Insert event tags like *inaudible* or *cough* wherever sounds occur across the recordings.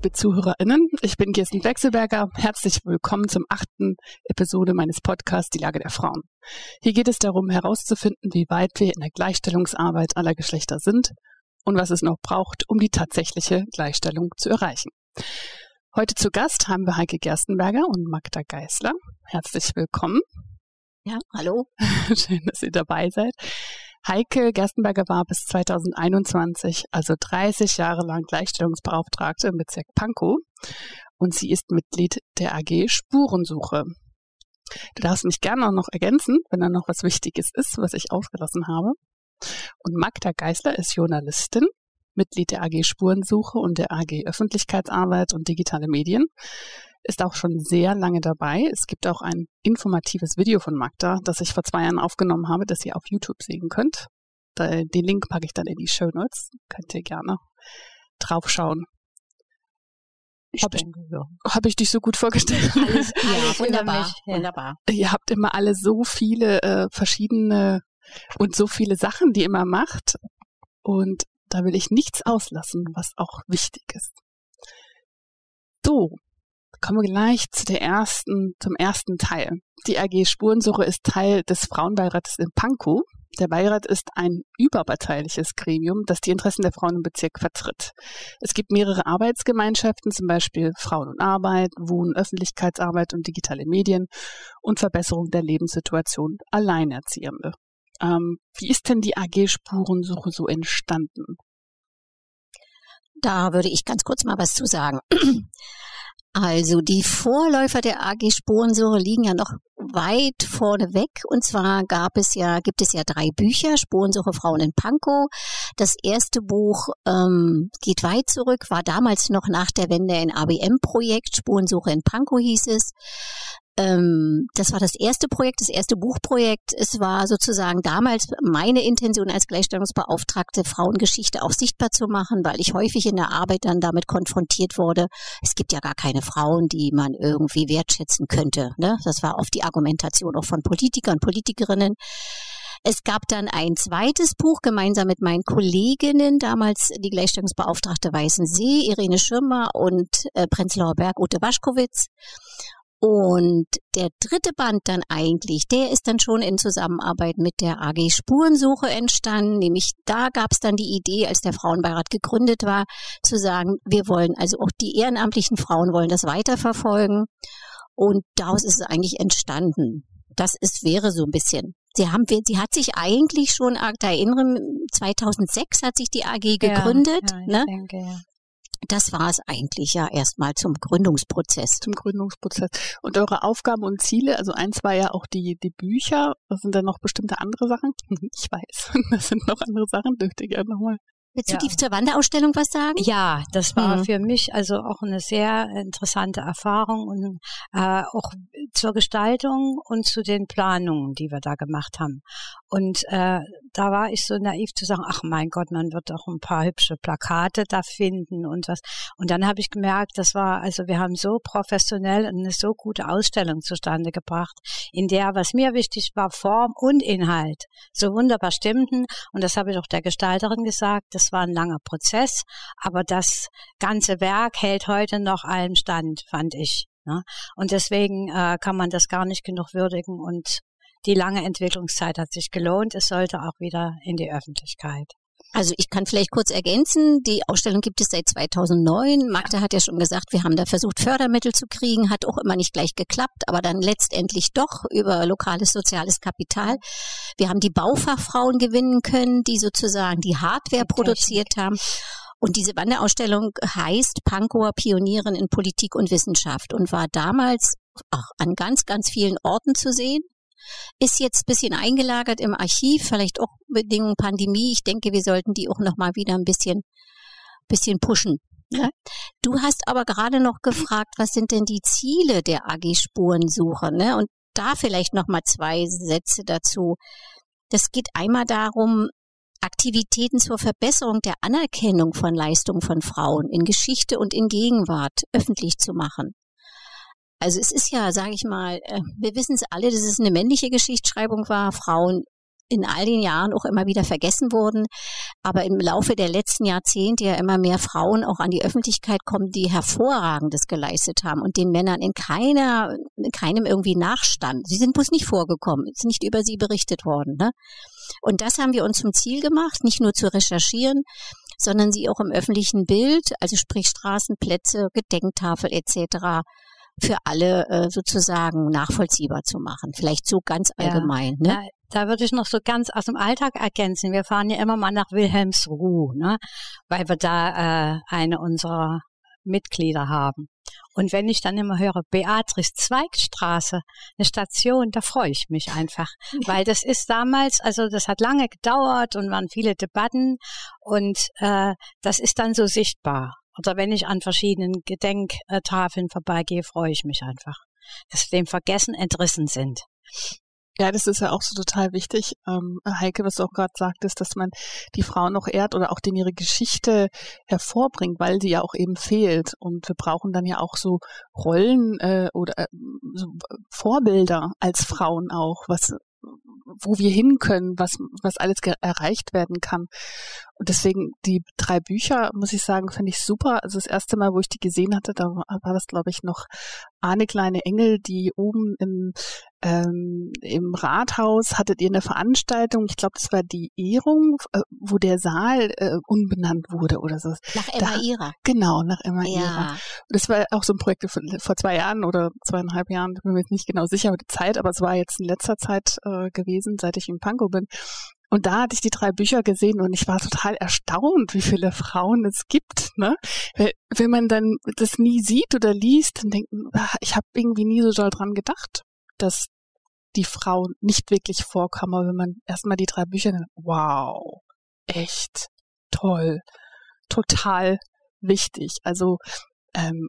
liebe ZuhörerInnen, ich bin Kirsten Wechselberger. Herzlich willkommen zum achten Episode meines Podcasts Die Lage der Frauen. Hier geht es darum herauszufinden, wie weit wir in der Gleichstellungsarbeit aller Geschlechter sind und was es noch braucht, um die tatsächliche Gleichstellung zu erreichen. Heute zu Gast haben wir Heike Gerstenberger und Magda Geisler. Herzlich willkommen. Ja, hallo. *laughs* Schön, dass ihr dabei seid. Heike Gerstenberger war bis 2021, also 30 Jahre lang Gleichstellungsbeauftragte im Bezirk Pankow und sie ist Mitglied der AG Spurensuche. Du darfst mich gerne auch noch ergänzen, wenn da noch was Wichtiges ist, was ich ausgelassen habe. Und Magda Geisler ist Journalistin, Mitglied der AG Spurensuche und der AG Öffentlichkeitsarbeit und digitale Medien ist auch schon sehr lange dabei. Es gibt auch ein informatives Video von Magda, das ich vor zwei Jahren aufgenommen habe, das ihr auf YouTube sehen könnt. Den Link packe ich dann in die Show Notes. Könnt ihr gerne draufschauen. Habe ich, ja. hab ich dich so gut vorgestellt? *laughs* Ja, wunderbar, wunderbar. Ihr habt immer alle so viele äh, verschiedene und so viele Sachen, die ihr immer macht. Und da will ich nichts auslassen, was auch wichtig ist. So, kommen wir gleich zu der ersten, zum ersten Teil. Die AG Spurensuche ist Teil des Frauenbeirates in Pankow. Der Beirat ist ein überparteiliches Gremium, das die Interessen der Frauen im Bezirk vertritt. Es gibt mehrere Arbeitsgemeinschaften, zum Beispiel Frauen und Arbeit, Wohnen, Öffentlichkeitsarbeit und digitale Medien und Verbesserung der Lebenssituation Alleinerziehende. Ähm, wie ist denn die AG Spurensuche so entstanden? Da würde ich ganz kurz mal was zu sagen. Also die Vorläufer der AG Spurensuche liegen ja noch weit vorne weg. Und zwar gab es ja, gibt es ja drei Bücher, Spurensuche Frauen in Pankow. Das erste Buch ähm, geht weit zurück, war damals noch nach der Wende ein ABM-Projekt, Spurensuche in Pankow hieß es ähm, das war das erste Projekt, das erste Buchprojekt. Es war sozusagen damals meine Intention als Gleichstellungsbeauftragte, Frauengeschichte auch sichtbar zu machen, weil ich häufig in der Arbeit dann damit konfrontiert wurde. Es gibt ja gar keine Frauen, die man irgendwie wertschätzen könnte. Ne? Das war oft die Argumentation auch von Politikern, Politikerinnen. Es gab dann ein zweites Buch gemeinsam mit meinen Kolleginnen, damals die Gleichstellungsbeauftragte Weißensee, Irene Schirmer und äh, Prenzlauer Berg, Ute Waschkowitz. Und der dritte Band dann eigentlich, der ist dann schon in Zusammenarbeit mit der AG Spurensuche entstanden. Nämlich da gab es dann die Idee, als der Frauenbeirat gegründet war, zu sagen, wir wollen, also auch die ehrenamtlichen Frauen wollen das weiterverfolgen. Und daraus ist es eigentlich entstanden. Das ist, wäre so ein bisschen. Sie haben, sie hat sich eigentlich schon, da erinnere, 2006 hat sich die AG gegründet. Ja, ja, ne? Denke, ja das war es eigentlich ja erstmal zum Gründungsprozess. Zum Gründungsprozess. Und eure Aufgaben und Ziele, also eins war ja auch die, die Bücher. Was sind da noch bestimmte andere Sachen? *laughs* Ich weiß, *laughs* das sind noch andere Sachen. Dürft ihr gerne nochmal Willst du ja. zur Wanderausstellung was sagen? Ja, das war mhm. für mich also auch eine sehr interessante Erfahrung und äh, auch zur Gestaltung und zu den Planungen, die wir da gemacht haben. Und äh, da war ich so naiv zu sagen, ach mein Gott, man wird doch ein paar hübsche Plakate da finden und was. Und dann habe ich gemerkt, das war, also wir haben so professionell eine so gute Ausstellung zustande gebracht, in der, was mir wichtig war, Form und Inhalt so wunderbar stimmten. Und das habe ich auch der Gestalterin gesagt, das war ein langer Prozess, aber das ganze Werk hält heute noch allem stand, fand ich. Ne? Und deswegen äh, kann man das gar nicht genug würdigen und die lange Entwicklungszeit hat sich gelohnt. Es sollte auch wieder in die Öffentlichkeit. Also ich kann vielleicht kurz ergänzen, die Ausstellung gibt es seit 2009. Magda hat ja schon gesagt, wir haben da versucht, Fördermittel zu kriegen, hat auch immer nicht gleich geklappt, aber dann letztendlich doch über lokales soziales Kapital. Wir haben die Baufachfrauen gewinnen können, die sozusagen die Hardware die produziert haben. Und diese Wanderausstellung heißt Pankower Pionierin in Politik und Wissenschaft und war damals auch an ganz, ganz vielen Orten zu sehen. Ist jetzt bisschen eingelagert im Archiv, vielleicht auch Bedingungen Pandemie. Ich denke, wir sollten die auch nochmal wieder ein bisschen, bisschen pushen. Ne? Du hast aber gerade noch gefragt, was sind denn die Ziele der AG Spurensuche? Ne? Und da vielleicht nochmal zwei Sätze dazu. Das geht einmal darum, Aktivitäten zur Verbesserung der Anerkennung von Leistungen von Frauen in Geschichte und in Gegenwart öffentlich zu machen. Also es ist ja, sage ich mal, äh, wir wissen es alle, dass es eine männliche Geschichtsschreibung war. Frauen in all den Jahren auch immer wieder vergessen wurden. Aber im Laufe der letzten Jahrzehnte ja immer mehr Frauen auch an die Öffentlichkeit kommen, die hervorragendes geleistet haben und den Männern in keiner, in keinem irgendwie nachstand. Sie sind bloß nicht vorgekommen, ist nicht über sie berichtet worden. Ne? Und das haben wir uns zum Ziel gemacht, nicht nur zu recherchieren, sondern sie auch im öffentlichen Bild, also sprich Straßenplätze, Gedenktafel etc., für alle äh, sozusagen nachvollziehbar zu machen. Vielleicht so ganz allgemein. Ja, ne? Da, da würde ich noch so ganz aus dem Alltag ergänzen. Wir fahren ja immer mal nach Wilhelmsruh, ne? weil wir da äh, eine unserer Mitglieder haben. Und wenn ich dann immer höre, Beatrice Zweigstraße, eine Station, da freue ich mich einfach. *laughs* Weil das ist damals, also das hat lange gedauert und waren viele Debatten und äh, das ist dann so sichtbar. Oder wenn ich an verschiedenen Gedenktafeln vorbeigehe, freue ich mich einfach, dass wir dem Vergessen entrissen sind. Ja, das ist ja auch so total wichtig, ähm, Heike, was du auch gerade sagtest, dass man die Frauen noch ehrt oder auch den ihre Geschichte hervorbringt, weil sie ja auch eben fehlt. Und wir brauchen dann ja auch so Rollen äh, oder äh, so Vorbilder als Frauen auch, was wo wir hin können, was, was alles erreicht werden kann. Und deswegen die drei Bücher, muss ich sagen, finde ich super. Also das erste Mal, wo ich die gesehen hatte, da war, das, glaube ich, noch Arne Kleine Engel, die oben im, ähm, im Rathaus hattet ihr eine Veranstaltung, ich glaube, das war die Ehrung, äh, wo der Saal äh, unbenannt wurde oder so. Nach Emma da, Ira. Genau, nach Emma ja. Ira. Das war auch so ein Projekt vor, vor zwei Jahren oder zweieinhalb Jahren, bin mir jetzt nicht genau sicher über die Zeit, aber es war jetzt in letzter Zeit äh, gewesen, seit ich in Pankow bin. Und da hatte ich die drei Bücher gesehen und ich war total erstaunt, wie viele Frauen es gibt. Ne? Wenn man dann das nie sieht oder liest, dann denkt man, ah, ich habe irgendwie nie so doll dran gedacht, dass die Frauen nicht wirklich. Aber wenn man erstmal die drei Bücher denkt, wow, echt toll, total wichtig. Also ähm,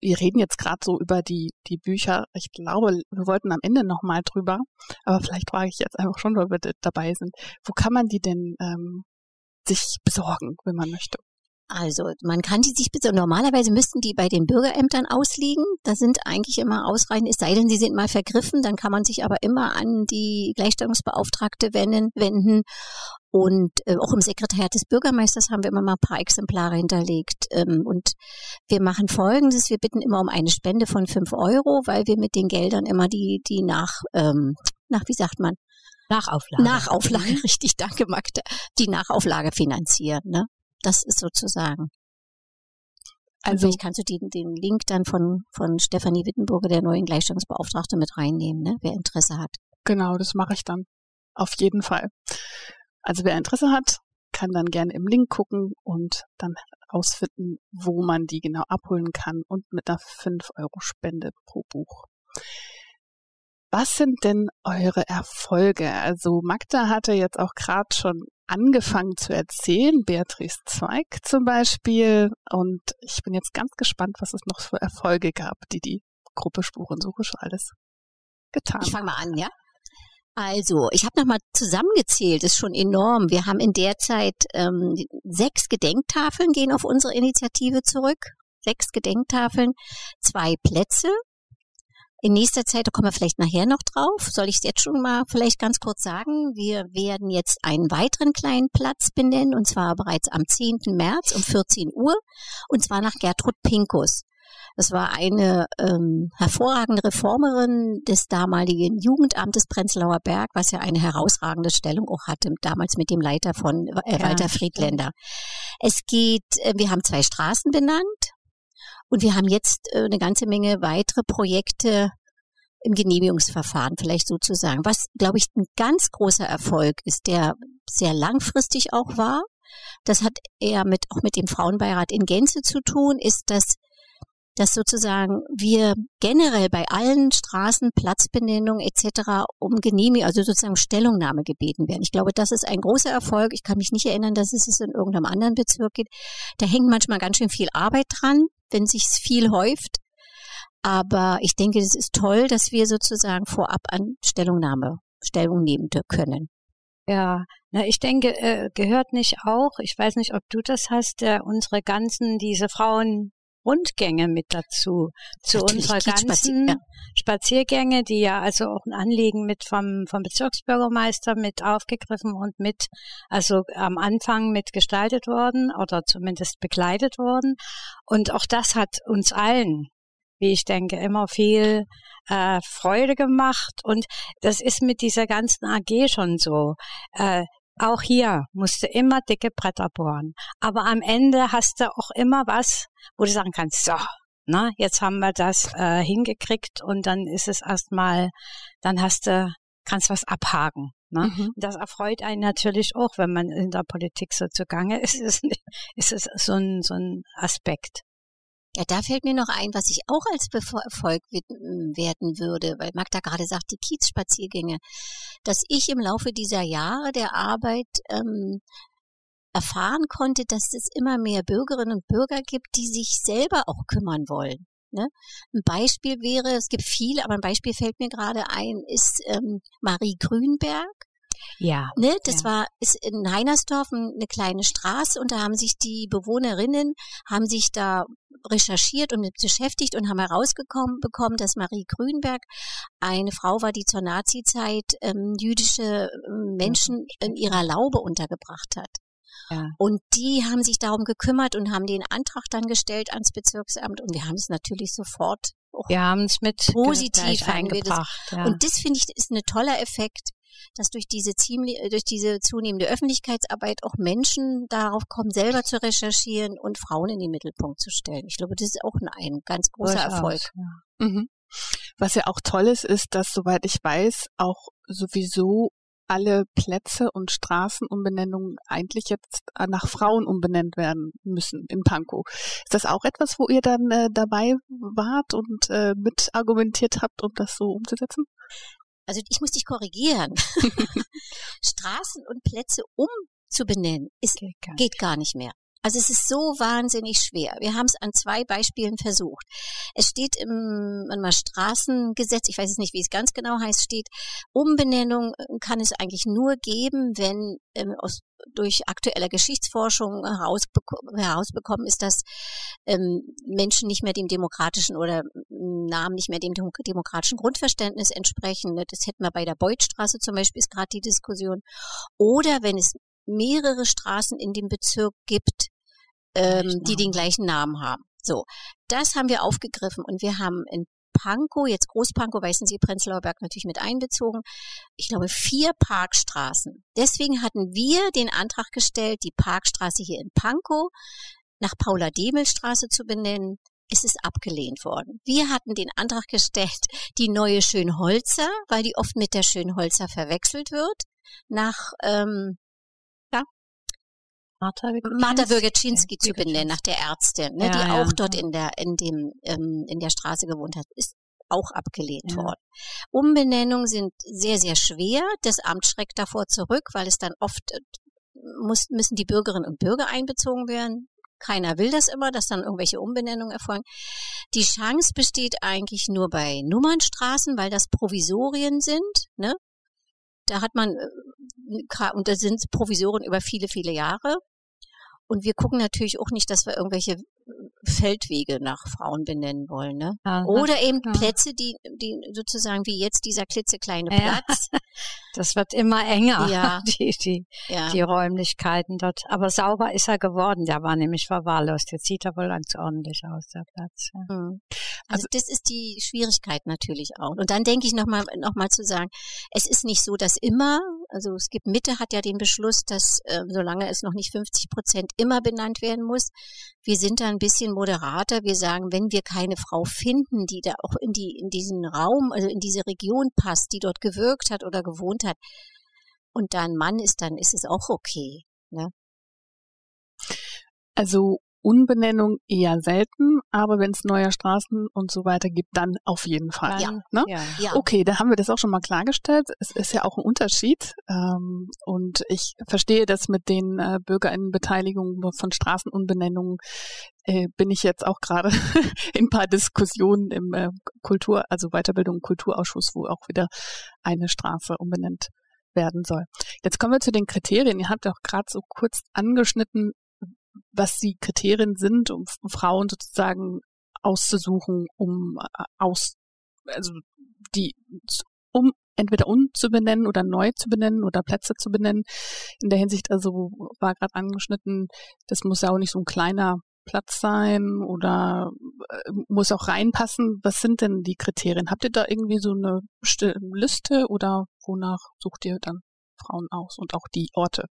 wir reden jetzt gerade so über die, die Bücher. Ich glaube, wir wollten am Ende nochmal drüber, aber vielleicht frage ich jetzt einfach schon, weil wir dabei sind. Wo kann man die denn ähm, sich besorgen, wenn man möchte? Also man kann die sich bitte, normalerweise müssten die bei den Bürgerämtern ausliegen. Da sind eigentlich immer ausreichend, es sei denn, sie sind mal vergriffen, dann kann man sich aber immer an die Gleichstellungsbeauftragte wenden. wenden. Und äh, auch im Sekretariat des Bürgermeisters haben wir immer mal ein paar Exemplare hinterlegt. Ähm, und wir machen Folgendes, wir bitten immer um eine Spende von fünf Euro, weil wir mit den Geldern immer die, die nach, ähm, nach, wie sagt man, Nachauflage. Nachauflage, *laughs* richtig, danke Magda. Die Nachauflage finanzieren. Ne? Das ist sozusagen. Also ich kannst du den, den Link dann von, von Stefanie Wittenburger, der neuen Gleichstellungsbeauftragte, mit reinnehmen, ne? wer Interesse hat. Genau, das mache ich dann. Auf jeden Fall. Also wer Interesse hat, kann dann gerne im Link gucken und dann rausfinden, wo man die genau abholen kann und mit einer 5-Euro-Spende pro Buch. Was sind denn eure Erfolge? Also Magda hatte jetzt auch gerade schon angefangen zu erzählen, Beatrice Zweig zum Beispiel. Und ich bin jetzt ganz gespannt, was es noch für Erfolge gab, die die Gruppe Spurensuche schon alles getan hat. Ich fange mal an, ja? Also, ich habe nochmal zusammengezählt, ist schon enorm. Wir haben in der Zeit ähm, sechs Gedenktafeln gehen auf unsere Initiative zurück. Sechs Gedenktafeln, zwei Plätze in nächster Zeit, da kommen wir vielleicht nachher noch drauf, soll ich es jetzt schon mal vielleicht ganz kurz sagen, wir werden jetzt einen weiteren kleinen Platz benennen, und zwar bereits am 10. März um 14 Uhr, und zwar nach Gertrud Pinkus. Das war eine ähm, hervorragende Reformerin des damaligen Jugendamtes Prenzlauer Berg, was ja eine herausragende Stellung auch hatte, damals mit dem Leiter von äh, Walter ja, Friedländer. Es geht, äh, wir haben zwei Straßen benannt, und wir haben jetzt äh, eine ganze Menge weitere Projekte im Genehmigungsverfahren, vielleicht sozusagen. Was, glaube ich, ein ganz großer Erfolg ist, der sehr langfristig auch war. Das hat eher mit, auch mit dem Frauenbeirat in Gänze zu tun, ist, dass dass sozusagen wir generell bei allen Straßen, Platzbenennungen etc. um Genehmigung, also sozusagen Stellungnahme gebeten werden. Ich glaube, das ist ein großer Erfolg. Ich kann mich nicht erinnern, dass es in irgendeinem anderen Bezirk geht. Da hängt manchmal ganz schön viel Arbeit dran, wenn sich viel häuft. Aber ich denke, es ist toll, dass wir sozusagen vorab an Stellungnahme Stellung nehmen können. Ja, na, ich denke, äh, gehört nicht auch, ich weiß nicht, ob du das hast, äh, unsere ganzen, diese Frauen, Rundgänge mit dazu zu Natürlich, unserer ganzen Kiezspazier- ja. Spaziergänge, die ja also auch ein Anliegen mit vom, vom Bezirksbürgermeister mit aufgegriffen und mit, also am Anfang mit gestaltet worden oder zumindest begleitet worden. Und auch das hat uns allen, wie ich denke, immer viel äh, Freude gemacht. Und das ist mit dieser ganzen AG schon so. Äh, auch hier musst du immer dicke Bretter bohren. Aber am Ende hast du auch immer was, wo du sagen kannst, so, na, jetzt haben wir das äh, hingekriegt und dann ist es erstmal, dann hast du, kannst was abhaken. Ne? Mhm. Das erfreut einen natürlich auch, wenn man in der Politik so zugange *laughs* ist, ist, ist es so ein, so ein Aspekt. Ja, da fällt mir noch ein, was ich auch als Erfolg werten würde, weil Magda gerade sagt, die Kiezspaziergänge, dass ich im Laufe dieser Jahre der Arbeit ähm, erfahren konnte, dass es immer mehr Bürgerinnen und Bürger gibt, die sich selber auch kümmern wollen. Ne? Ein Beispiel wäre, es gibt viele, aber ein Beispiel fällt mir gerade ein, ist ähm, Marie Grünberg. Ja. Ne, das Ja. war ist in Heinersdorf ein- eine kleine Straße und da haben sich die Bewohnerinnen haben sich da recherchiert und mit beschäftigt und haben herausgekommen bekommen, dass Marie Grünberg eine Frau war, die zur Nazizeit ähm, jüdische ähm, Menschen in ihrer Laube untergebracht hat. Ja. Und die haben sich darum gekümmert und haben den Antrag dann gestellt ans Bezirksamt und wir haben es natürlich sofort Wir haben es mit Positiv eingebracht. Ja. und das finde ich ist ein toller Effekt, dass durch diese ziemlich, äh, durch diese zunehmende Öffentlichkeitsarbeit auch Menschen darauf kommen, selber zu recherchieren und Frauen in den Mittelpunkt zu stellen. Ich glaube, das ist auch ein, ein ganz großer Durchaus, Erfolg. Ja. Mhm. Was ja auch toll ist, ist, dass, soweit ich weiß, auch sowieso alle Plätze und Straßenumbenennungen eigentlich jetzt äh, nach Frauen umbenannt werden müssen in Pankow. Ist das auch etwas, wo ihr dann äh, dabei wart und äh, mit argumentiert habt, um das so umzusetzen? Also ich muss dich korrigieren. *laughs* Straßen und Plätze umzubenennen ist Geht gar nicht. geht gar nicht mehr. Also es ist so wahnsinnig schwer. Wir haben es an zwei Beispielen versucht. Es steht im, im Straßengesetz, ich weiß es nicht, wie es ganz genau heißt, steht, Umbenennung äh, kann es eigentlich nur geben, wenn ähm, aus, durch aktuelle Geschichtsforschung herausbeko- herausbekommen ist, dass ähm, Menschen nicht mehr dem demokratischen oder ähm, Namen nicht mehr dem dem- demokratischen Grundverständnis entsprechen. Ne? Das hätten wir bei der Beutstraße zum Beispiel, ist gerade die Diskussion. Oder wenn es mehrere Straßen in dem Bezirk gibt, ähm, die den gleichen Namen haben. So, das haben wir aufgegriffen und wir haben in Pankow, jetzt Großpankow, Weißensee, Prenzlauer Berg natürlich mit einbezogen, ich glaube vier Parkstraßen. Deswegen hatten wir den Antrag gestellt, die Parkstraße hier in Pankow nach Paula-Demel-Straße zu benennen. Es ist abgelehnt worden. Wir hatten den Antrag gestellt, die neue Schönholzer, weil die oft mit der Schönholzer verwechselt wird, nach ähm, Martha Martha Wirgaczynski zu benennen, nach der Ärztin, ne, Ja, die ja. auch dort in der, in dem, ähm, in der Straße gewohnt hat, ist auch abgelehnt Ja. worden. Umbenennungen sind sehr, sehr schwer. Das Amt schreckt davor zurück, weil es dann oft äh, muss, müssen die Bürgerinnen und Bürger einbezogen werden. Keiner will das immer, dass dann irgendwelche Umbenennungen erfolgen. Die Chance besteht eigentlich nur bei Nummernstraßen, weil das Provisorien sind. Ne? Da hat man, äh, und da sind Provisorien über viele, viele Jahre. Und wir gucken natürlich auch nicht, dass wir irgendwelche Feldwege nach Frauen benennen wollen. Ne? Ja, Oder eben ja. Plätze, die, die sozusagen wie jetzt dieser klitzekleine Ja. Platz. *laughs* Das wird immer enger, Ja. *laughs* die, die, Ja. die Räumlichkeiten dort. Aber sauber ist er geworden. Der war nämlich verwahrlost. Jetzt sieht er wohl ganz ordentlich aus, der Platz. Ja. Mhm. Also das ist die Schwierigkeit natürlich auch. Und dann denke ich nochmal noch mal zu sagen, es ist nicht so, dass immer, also es gibt Mitte hat ja den Beschluss, dass äh, solange es noch nicht 50 Prozent immer benannt werden muss, wir sind da ein bisschen moderater. Wir sagen, wenn wir keine Frau finden, die da auch in die in diesen Raum, also in diese Region passt, die dort gewirkt hat oder gewohnt hat, und da ein Mann ist, dann ist es auch okay. Also Unbenennung eher selten, aber wenn es neue Straßen und so weiter gibt, dann auf jeden Fall. Dann, Ne? ja. Ja. Okay, da haben wir das auch schon mal klargestellt. Es ist ja auch ein Unterschied. Ähm, und ich verstehe das mit den äh, BürgerInnenbeteiligungen von Straßenunbenennungen. Äh, bin ich jetzt auch gerade *laughs* in ein paar Diskussionen im äh, Kultur, also Weiterbildung und Kulturausschuss, wo auch wieder eine Straße umbenannt werden soll. Jetzt kommen wir zu den Kriterien. Ihr habt auch gerade so kurz angeschnitten, was die Kriterien sind, um Frauen sozusagen auszusuchen, um äh, aus, also die, um entweder umzubenennen oder neu zu benennen oder Plätze zu benennen. In der Hinsicht, also war gerade angeschnitten, das muss ja auch nicht so ein kleiner Platz sein oder äh, muss auch reinpassen. Was sind denn die Kriterien? Habt ihr da irgendwie so eine Liste oder wonach sucht ihr dann Frauen aus und auch die Orte?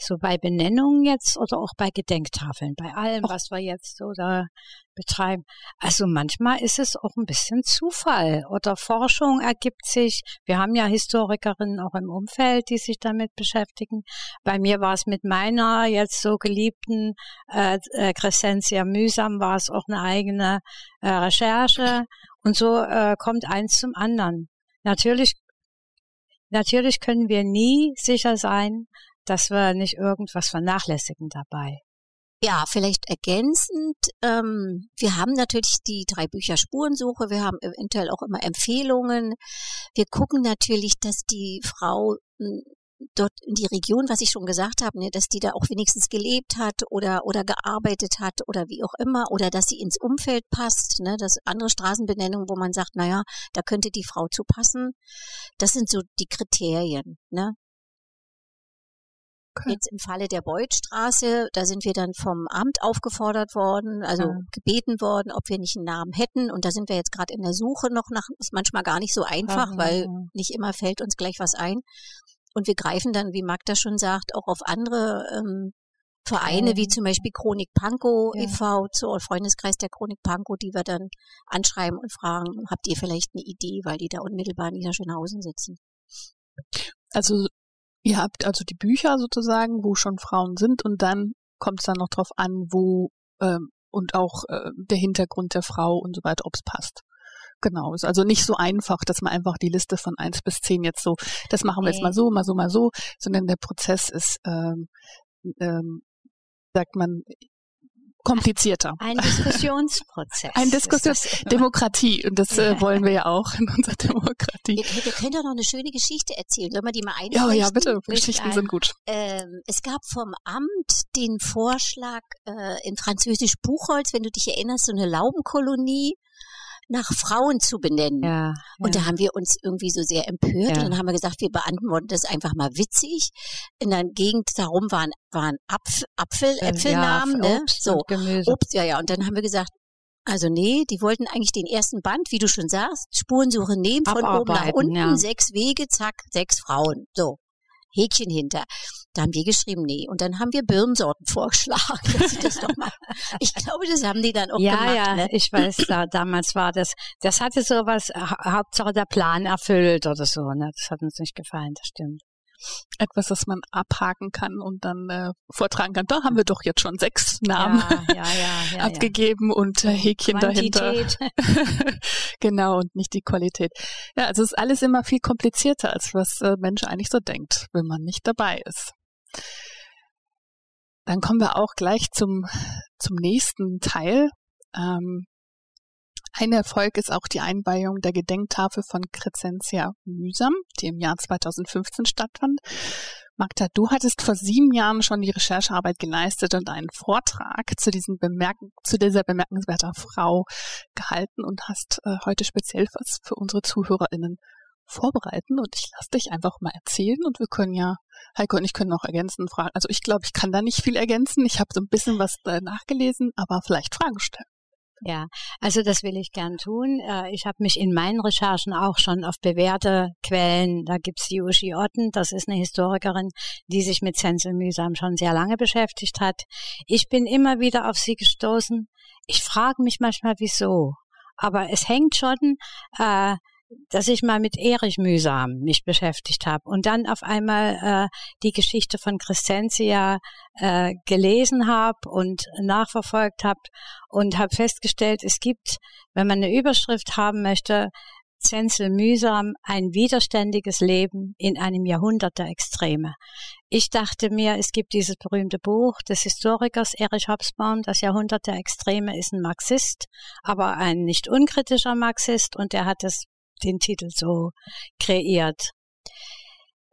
Also bei Benennungen jetzt oder auch bei Gedenktafeln, bei allem, was wir jetzt oder betreiben. Also manchmal ist es auch ein bisschen Zufall oder Forschung ergibt sich. Wir haben ja Historikerinnen auch im Umfeld, die sich damit beschäftigen. Bei mir war es mit meiner jetzt so geliebten äh, äh, Crescentia Mühsam war es auch eine eigene äh, Recherche und so äh, kommt eins zum anderen. Natürlich Natürlich können wir nie sicher sein, dass wir nicht irgendwas vernachlässigen dabei. Ja, vielleicht ergänzend. Ähm, wir haben natürlich die drei Bücher Spurensuche. Wir haben eventuell auch immer Empfehlungen. Wir gucken natürlich, dass die Frau hm, dort in die Region, was ich schon gesagt habe, ne, dass die da auch wenigstens gelebt hat oder oder gearbeitet hat oder wie auch immer oder dass sie ins Umfeld passt, ne, dass andere Straßenbenennungen, wo man sagt, naja, da könnte die Frau zu passen. Das sind so die Kriterien, ne? Okay. Jetzt im Falle der Beutstraße, da sind wir dann vom Amt aufgefordert worden, also ja. gebeten worden, ob wir nicht einen Namen hätten. Und da sind wir jetzt gerade in der Suche noch nach, ist manchmal gar nicht so einfach, ja, weil ja. nicht immer fällt uns gleich was ein. Und wir greifen dann, wie Magda schon sagt, auch auf andere ähm, Vereine, wie zum Beispiel Chronik Pankow e.V., zur Freundeskreis der Chronik Pankow, die wir dann anschreiben und fragen, habt ihr vielleicht eine Idee, weil die da unmittelbar in Niederschönhausen sitzen. Also Ihr habt also die Bücher sozusagen, wo schon Frauen sind und dann kommt es dann noch drauf an, wo ähm, und auch äh, der Hintergrund der Frau und so weiter, ob es passt. Genau, ist also nicht so einfach, dass man einfach die Liste von eins bis zehn jetzt so, das machen wir jetzt mal so, mal so, mal so, sondern der Prozess ist, ähm, ähm, sagt man, komplizierter. Ein Diskussionsprozess. Ein Diskussions Demokratie und das äh, wollen wir ja auch in unserer Demokratie. Wir, wir können doch noch eine schöne Geschichte erzählen. Sollen wir die mal einflechten? Ja, ja, bitte. Geschichten sind gut. Ähm, es gab vom Amt den Vorschlag äh, in Französisch Buchholz, wenn du dich erinnerst, so eine Laubenkolonie nach Frauen zu benennen. Ja, und ja. da haben wir uns irgendwie so sehr empört ja. und dann haben wir gesagt, wir beantworten das einfach mal witzig. In der Gegend darum waren, waren Apf Apfel, Äpfelnamen, ne? Obst so. Gemüse. Obst, ja, ja. Und dann haben wir gesagt, also nee, die wollten eigentlich den ersten Band, wie du schon sagst, Spurensuche nehmen, von oben nach unten, sechs Wege, zack, sechs Frauen. So. Häkchen hinter. Da haben wir geschrieben, nee. Und dann haben wir Birnensorten *laughs* vorgeschlagen. Das doch mal. Ich glaube, das haben die dann auch ja, gemacht. Ja, ne? ich weiß, da, damals war das, das hatte sowas, Hauptsache der Plan erfüllt oder so. Ne? Das hat uns nicht gefallen, das stimmt etwas, das man abhaken kann und dann äh, vortragen kann. Da haben wir doch jetzt schon sechs Namen ja, ja, ja, *laughs* abgegeben und äh, Häkchen Quantität. dahinter. *laughs* genau, und nicht die Qualität. Ja, also es ist alles immer viel komplizierter, als was äh, Mensch eigentlich so denkt, wenn man nicht dabei ist. Dann kommen wir auch gleich zum, zum nächsten Teil. Ähm, ein Erfolg ist auch die Einweihung der Gedenktafel von Crescentia Mühsam, die im Jahr 2015 stattfand. Magda, du hattest vor sieben Jahren schon die Recherchearbeit geleistet und einen Vortrag zu, diesem Bemerken, zu dieser bemerkenswerten Frau gehalten und hast äh, heute speziell was für unsere ZuhörerInnen vorbereiten und ich lasse dich einfach mal erzählen und wir können ja, Heiko und ich können auch ergänzen, fragen. Also ich glaube, ich kann da nicht viel ergänzen. Ich habe so ein bisschen was nachgelesen, aber vielleicht Fragen stellen. Ja, also das will ich gern tun. Äh, ich habe mich in meinen Recherchen auch schon auf bewährte Quellen, da gibt's die Uschi Otten, das ist eine Historikerin, die sich mit Zenzel Mühsam schon sehr lange beschäftigt hat. Ich bin immer wieder auf sie gestoßen. Ich frage mich manchmal, wieso. Aber es hängt schon äh, dass ich mal mit Erich Mühsam mich beschäftigt habe und dann auf einmal äh, die Geschichte von Crescentia äh, gelesen habe und nachverfolgt habe und habe festgestellt, es gibt, wenn man eine Überschrift haben möchte, Zenzel Mühsam, ein widerständiges Leben in einem Jahrhundert der Extreme. Ich dachte mir, es gibt dieses berühmte Buch des Historikers Erich Hobsbawm, Das Jahrhundert der Extreme ist ein Marxist, aber ein nicht unkritischer Marxist und er hat es den Titel so kreiert.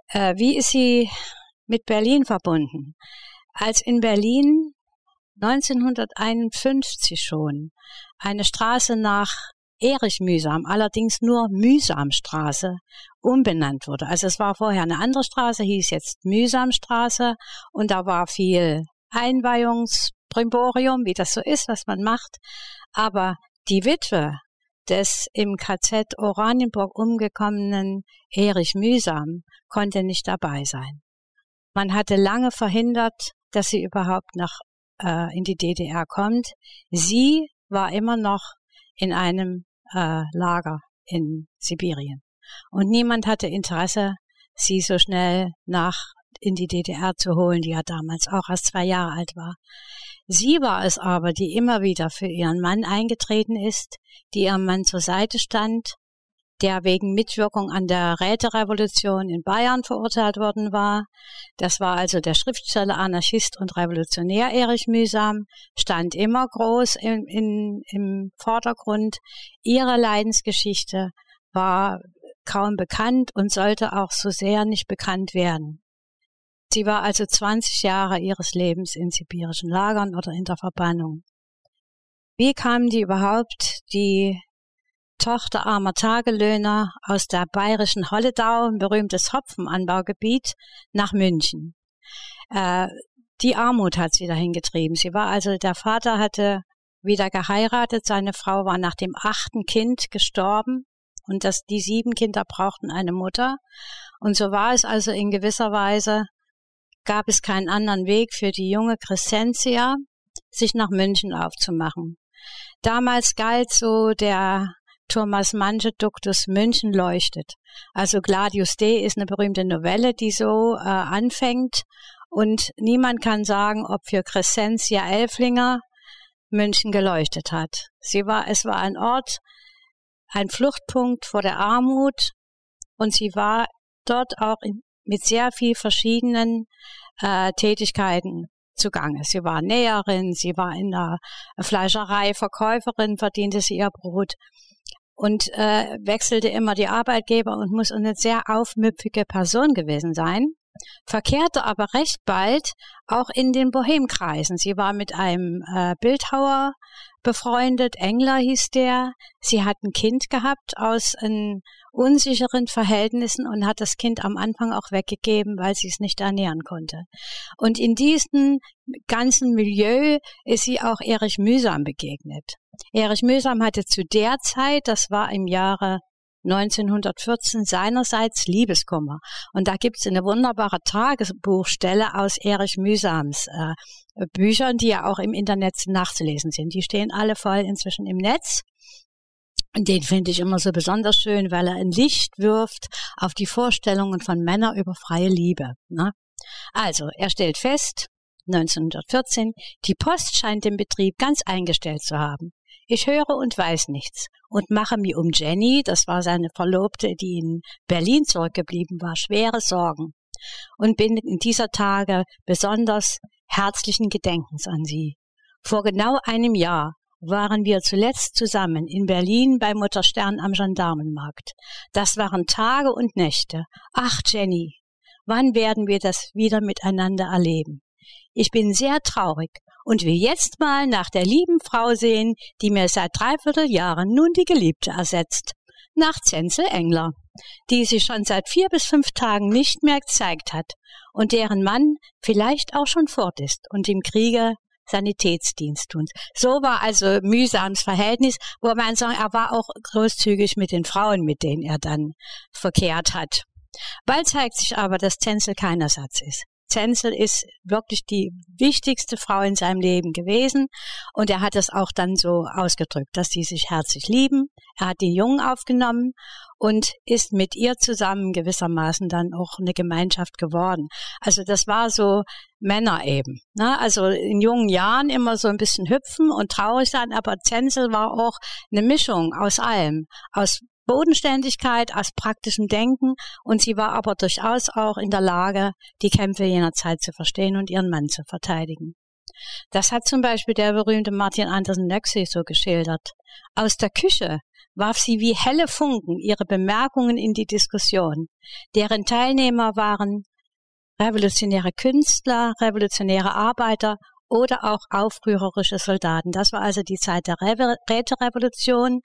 Äh, wie ist sie mit Berlin verbunden? Als in Berlin 1951 schon eine Straße nach Erich Mühsam, allerdings nur Mühsamstraße, umbenannt wurde. Also es war vorher eine andere Straße, hieß jetzt Mühsamstraße und da war viel Einweihungsprimborium, wie das so ist, was man macht. Aber die Witwe des im KZ Oranienburg umgekommenen Erich Mühsam konnte nicht dabei sein. Man hatte lange verhindert, dass sie überhaupt nach äh, in die DDR kommt. Sie war immer noch in einem äh, Lager in Sibirien. Und niemand hatte Interesse, sie so schnell nach in die DDR zu holen, die ja damals auch erst zwei Jahre alt war. Sie war es aber, die immer wieder für ihren Mann eingetreten ist, die ihrem Mann zur Seite stand, der wegen Mitwirkung an der Räterevolution in Bayern verurteilt worden war. Das war also der Schriftsteller, Anarchist und Revolutionär Erich Mühsam, stand immer groß in, in, im Vordergrund. Ihre Leidensgeschichte war kaum bekannt und sollte auch so sehr nicht bekannt werden. Sie war also 20 Jahre ihres Lebens in sibirischen Lagern oder in der Verbannung. Wie kam die überhaupt, die Tochter armer Tagelöhner aus der bayerischen Holledau, ein berühmtes Hopfenanbaugebiet, nach München. Äh, die Armut hat sie dahin getrieben. Sie war also, der Vater hatte wieder geheiratet, seine Frau war nach dem achten Kind gestorben und das, die sieben Kinder brauchten eine Mutter. Und so war es also in gewisser Weise, gab es keinen anderen Weg für die junge Crescentia, sich nach München aufzumachen. Damals galt so der Thomas Manche Duktus München leuchtet. Also Gladius D ist eine berühmte Novelle, die so äh, anfängt und niemand kann sagen, ob für Crescentia Elflinger München geleuchtet hat. Sie war, es war ein Ort, ein Fluchtpunkt vor der Armut und sie war dort auch in, mit sehr viel verschiedenen äh, Tätigkeiten zugange. Sie war Näherin, sie war in der Fleischerei Verkäuferin, verdiente sie ihr Brot und äh, wechselte immer die Arbeitgeber und muss eine sehr aufmüpfige Person gewesen sein, verkehrte aber recht bald auch in den Bohemkreisen. Sie war mit einem äh, Bildhauer befreundet, Engler hieß der. Sie hat ein Kind gehabt aus unsicheren Verhältnissen und hat das Kind am Anfang auch weggegeben, weil sie es nicht ernähren konnte. Und in diesem ganzen Milieu ist sie auch Erich Mühsam begegnet. Erich Mühsam hatte zu der Zeit, das war im Jahre 1914 seinerseits Liebeskummer. Und da gibt es eine wunderbare Tagesbuchstelle aus Erich Mühsams äh, Büchern, die ja auch im Internet nachzulesen sind. Die stehen alle voll inzwischen im Netz. Und den finde ich immer so besonders schön, weil er ein Licht wirft auf die Vorstellungen von Männern über freie Liebe. Ne? Also, er stellt fest, 1914, die Post scheint den Betrieb ganz eingestellt zu haben. Ich höre und weiß nichts und mache mir um Jenny, das war seine Verlobte, die in Berlin zurückgeblieben war, schwere Sorgen und bin in dieser Tage besonders herzlichen Gedenkens an sie. Vor genau einem Jahr waren wir zuletzt zusammen in Berlin bei Mutter Stern am Gendarmenmarkt. Das waren Tage und Nächte. Ach, Jenny, wann werden wir das wieder miteinander erleben? Ich bin sehr traurig und will jetzt mal nach der lieben Frau sehen, die mir seit dreiviertel Jahren nun die Geliebte ersetzt. Nach Zenzel Engler, die sich schon seit vier bis fünf Tagen nicht mehr gezeigt hat und deren Mann vielleicht auch schon fort ist und im Kriege Sanitätsdienst tun. So war also mühsames Verhältnis, wo man sagen, er war auch großzügig mit den Frauen, mit denen er dann verkehrt hat. Bald zeigt sich aber, dass Zenzel kein Ersatz ist. Zenzel ist wirklich die wichtigste Frau in seinem Leben gewesen und er hat es auch dann so ausgedrückt, dass sie sich herzlich lieben. Er hat die Jungen aufgenommen und ist mit ihr zusammen gewissermaßen dann auch eine Gemeinschaft geworden. Also das war so Männer eben. Ne? Also in jungen Jahren immer so ein bisschen hüpfen und traurig sein, aber Zenzel war auch eine Mischung aus allem, aus Bodenständigkeit, aus praktischem Denken und sie war aber durchaus auch in der Lage, die Kämpfe jener Zeit zu verstehen und ihren Mann zu verteidigen. Das hat zum Beispiel der berühmte Martin Andersen Nöxi so geschildert. Aus der Küche warf sie wie helle Funken ihre Bemerkungen in die Diskussion. Deren Teilnehmer waren revolutionäre Künstler, revolutionäre Arbeiter oder auch aufrührerische Soldaten. Das war also die Zeit der Räterevolution.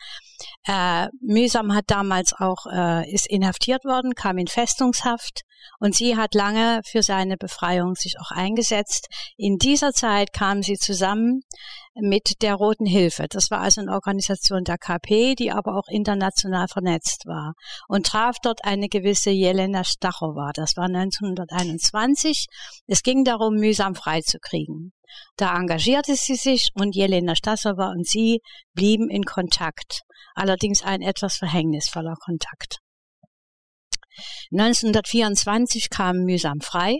Äh, Mühsam hat damals auch, äh, ist inhaftiert worden, kam in Festungshaft und sie hat lange für seine Befreiung sich auch eingesetzt. In dieser Zeit kam sie zusammen mit der Roten Hilfe. Das war also eine Organisation der KP, die aber auch international vernetzt war und traf dort eine gewisse Jelena Stachowa. Das war 1921. Es ging darum, mühsam freizukriegen. Da engagierte sie sich und Jelena Stachowa und sie blieben in Kontakt. Allerdings ein etwas verhängnisvoller Kontakt. 1924 kam mühsam frei.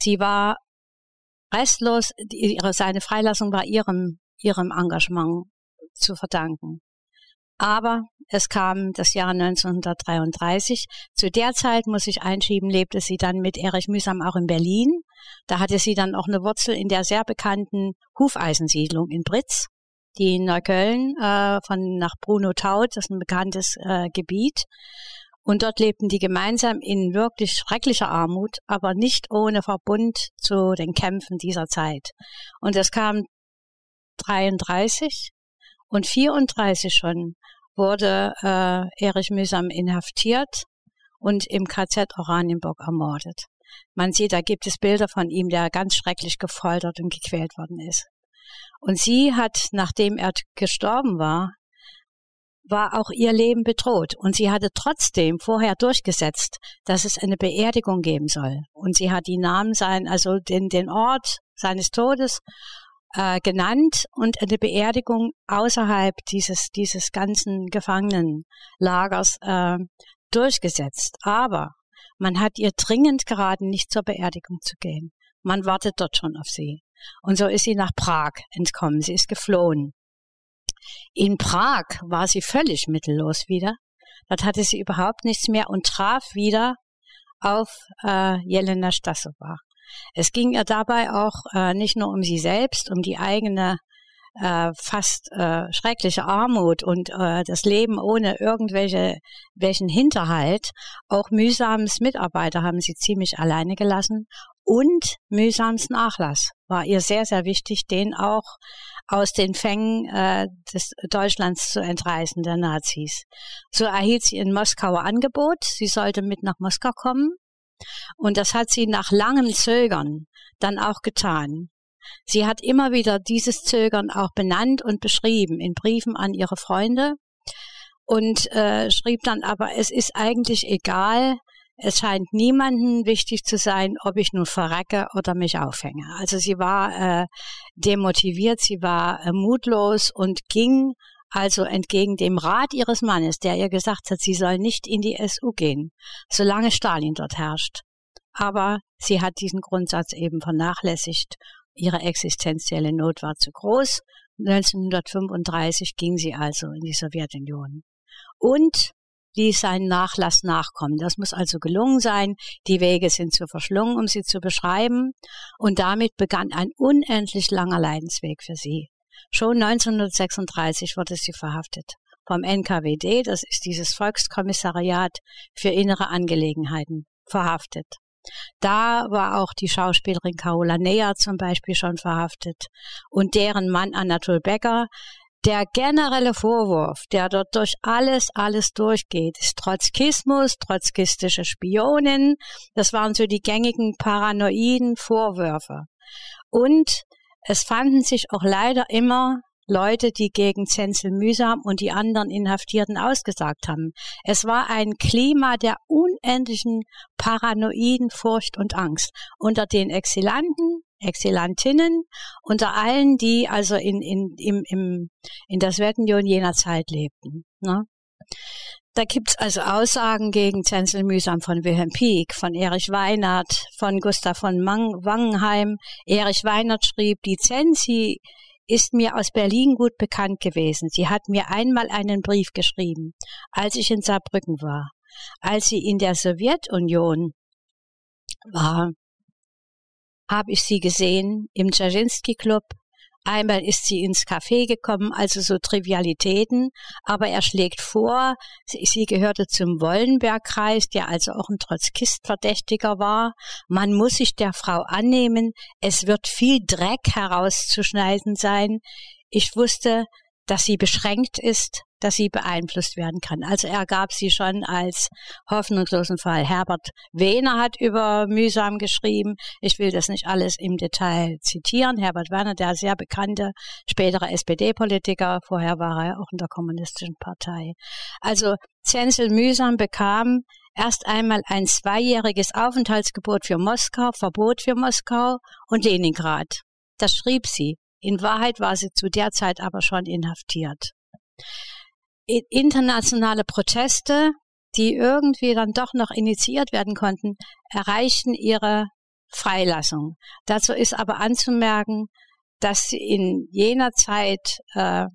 Sie war restlos, ihre, seine Freilassung war ihrem, ihrem Engagement zu verdanken. Aber es kam das Jahr 1933. Zu der Zeit, muss ich einschieben, lebte sie dann mit Erich Mühsam auch in Berlin. Da hatte sie dann auch eine Wurzel in der sehr bekannten Hufeisensiedlung in Britz, die in Neukölln äh, von nach Bruno Taut, das ist ein bekanntes äh, Gebiet. Und dort lebten die gemeinsam in wirklich schrecklicher Armut, aber nicht ohne Verbund zu den Kämpfen dieser Zeit. Und es kam 33 und 34 schon wurde äh, Erich Mühsam inhaftiert und im KZ Oranienburg ermordet. Man sieht, da gibt es Bilder von ihm, der ganz schrecklich gefoltert und gequält worden ist. Und sie hat, nachdem er gestorben war, war auch ihr Leben bedroht. Und sie hatte trotzdem vorher durchgesetzt, dass es eine Beerdigung geben soll. Und sie hat die Namen sein, also den, den Ort seines Todes äh, genannt und eine Beerdigung außerhalb dieses, dieses ganzen Gefangenenlagers äh, durchgesetzt. Aber man hat ihr dringend geraten, nicht zur Beerdigung zu gehen. Man wartet dort schon auf sie. Und so ist sie nach Prag entkommen. Sie ist geflohen. In Prag war sie völlig mittellos wieder. Dort hatte sie überhaupt nichts mehr und traf wieder auf äh, Jelena Stasova. Es ging ihr dabei auch äh, nicht nur um sie selbst, um die eigene äh, fast äh, schreckliche Armut und äh, das Leben ohne irgendwelche welchen Hinterhalt. Auch mühsames Mitarbeiter haben sie ziemlich alleine gelassen und mühsams Nachlass war ihr sehr, sehr wichtig, den auch aus den Fängen äh, des Deutschlands zu entreißen, der Nazis. So erhielt sie in Moskauer Angebot, sie sollte mit nach Moskau kommen. Und das hat sie nach langem Zögern dann auch getan. Sie hat immer wieder dieses Zögern auch benannt und beschrieben in Briefen an ihre Freunde und äh, schrieb dann aber, es ist eigentlich egal, es scheint niemanden wichtig zu sein, ob ich nun verrecke oder mich aufhänge. Also sie war äh, demotiviert, sie war äh, mutlos und ging also entgegen dem Rat ihres Mannes, der ihr gesagt hat, sie soll nicht in die SU gehen, solange Stalin dort herrscht. Aber sie hat diesen Grundsatz eben vernachlässigt. Ihre existenzielle Not war zu groß. 1935 ging sie also in die Sowjetunion. Und ließ seinen Nachlass nachkommen. Das muss also gelungen sein. Die Wege sind zu verschlungen, um sie zu beschreiben. Und damit begann ein unendlich langer Leidensweg für sie. Schon 1936 wurde sie verhaftet. Vom NKWD, das ist dieses Volkskommissariat für innere Angelegenheiten, verhaftet. Da war auch die Schauspielerin Carola Neher zum Beispiel schon verhaftet und deren Mann Anatol Becker, der generelle Vorwurf, der dort durch alles, alles durchgeht, ist Trotzkismus, trotzkistische Spionen. Das waren so die gängigen paranoiden Vorwürfe. Und es fanden sich auch leider immer Leute, die gegen Zenzel Mühsam und die anderen Inhaftierten ausgesagt haben. Es war ein Klima der unendlichen paranoiden Furcht und Angst unter den Exilanten, Exilantinnen, unter allen, die also in, in, im, im, in der Sowjetunion jener Zeit lebten. Ne? Da gibt's also Aussagen gegen Zenzel Mühsam von Wilhelm Pieck, von Erich Weinert, von Gustav von Mang Wangenheim. Erich Weinert schrieb, die Zensi ist mir aus Berlin gut bekannt gewesen. Sie hat mir einmal einen Brief geschrieben, als ich in Saarbrücken war. Als sie in der Sowjetunion war, habe ich sie gesehen im Dzerzhinsky Club Einmal ist sie ins Café gekommen, also so Trivialitäten. Aber er schlägt vor, sie, gehörte zum Wollenberg-Kreis, der also auch ein Trotzkist-Verdächtiger war. Man muss sich der Frau annehmen. Es wird viel Dreck herauszuschneiden sein. Ich wusste, dass sie beschränkt ist, dass sie beeinflusst werden kann. Also er gab sie schon als hoffnungslosen Fall. Herbert Wehner hat über mühsam geschrieben. Ich will das nicht alles im Detail zitieren. Herbert Werner, der sehr bekannte spätere SPD-Politiker, vorher war er auch in der Kommunistischen Partei. Also Zenzel Mühsam bekam erst einmal ein zweijähriges Aufenthaltsgebot für Moskau, Verbot für Moskau und Leningrad. Das schrieb sie. In Wahrheit war sie zu der Zeit aber schon inhaftiert. Internationale Proteste, die irgendwie dann doch noch initiiert werden konnten, erreichten ihre Freilassung. Dazu ist aber anzumerken, dass sie in jener Zeit äh,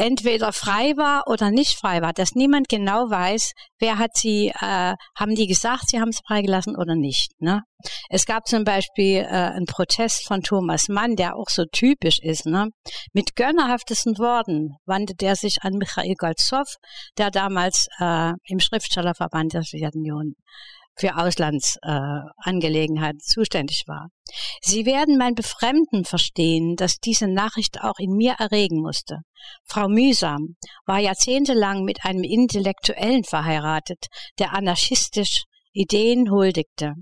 entweder frei war oder nicht frei war, dass niemand genau weiß, wer hat sie, äh, haben die gesagt, sie haben es freigelassen oder nicht. Ne? Es gab zum Beispiel äh, einen Protest von Thomas Mann, der auch so typisch ist. Ne? Mit gönnerhaftesten Worten wandte der sich an Michael Golzow, der damals äh, im Schriftstellerverband der Sowjetunion für Auslandsangelegenheiten äh, zuständig war. Sie werden mein Befremden verstehen, dass diese Nachricht auch in mir erregen musste. Frau Mühsam war jahrzehntelang mit einem Intellektuellen verheiratet, der anarchistisch Ideen huldigte.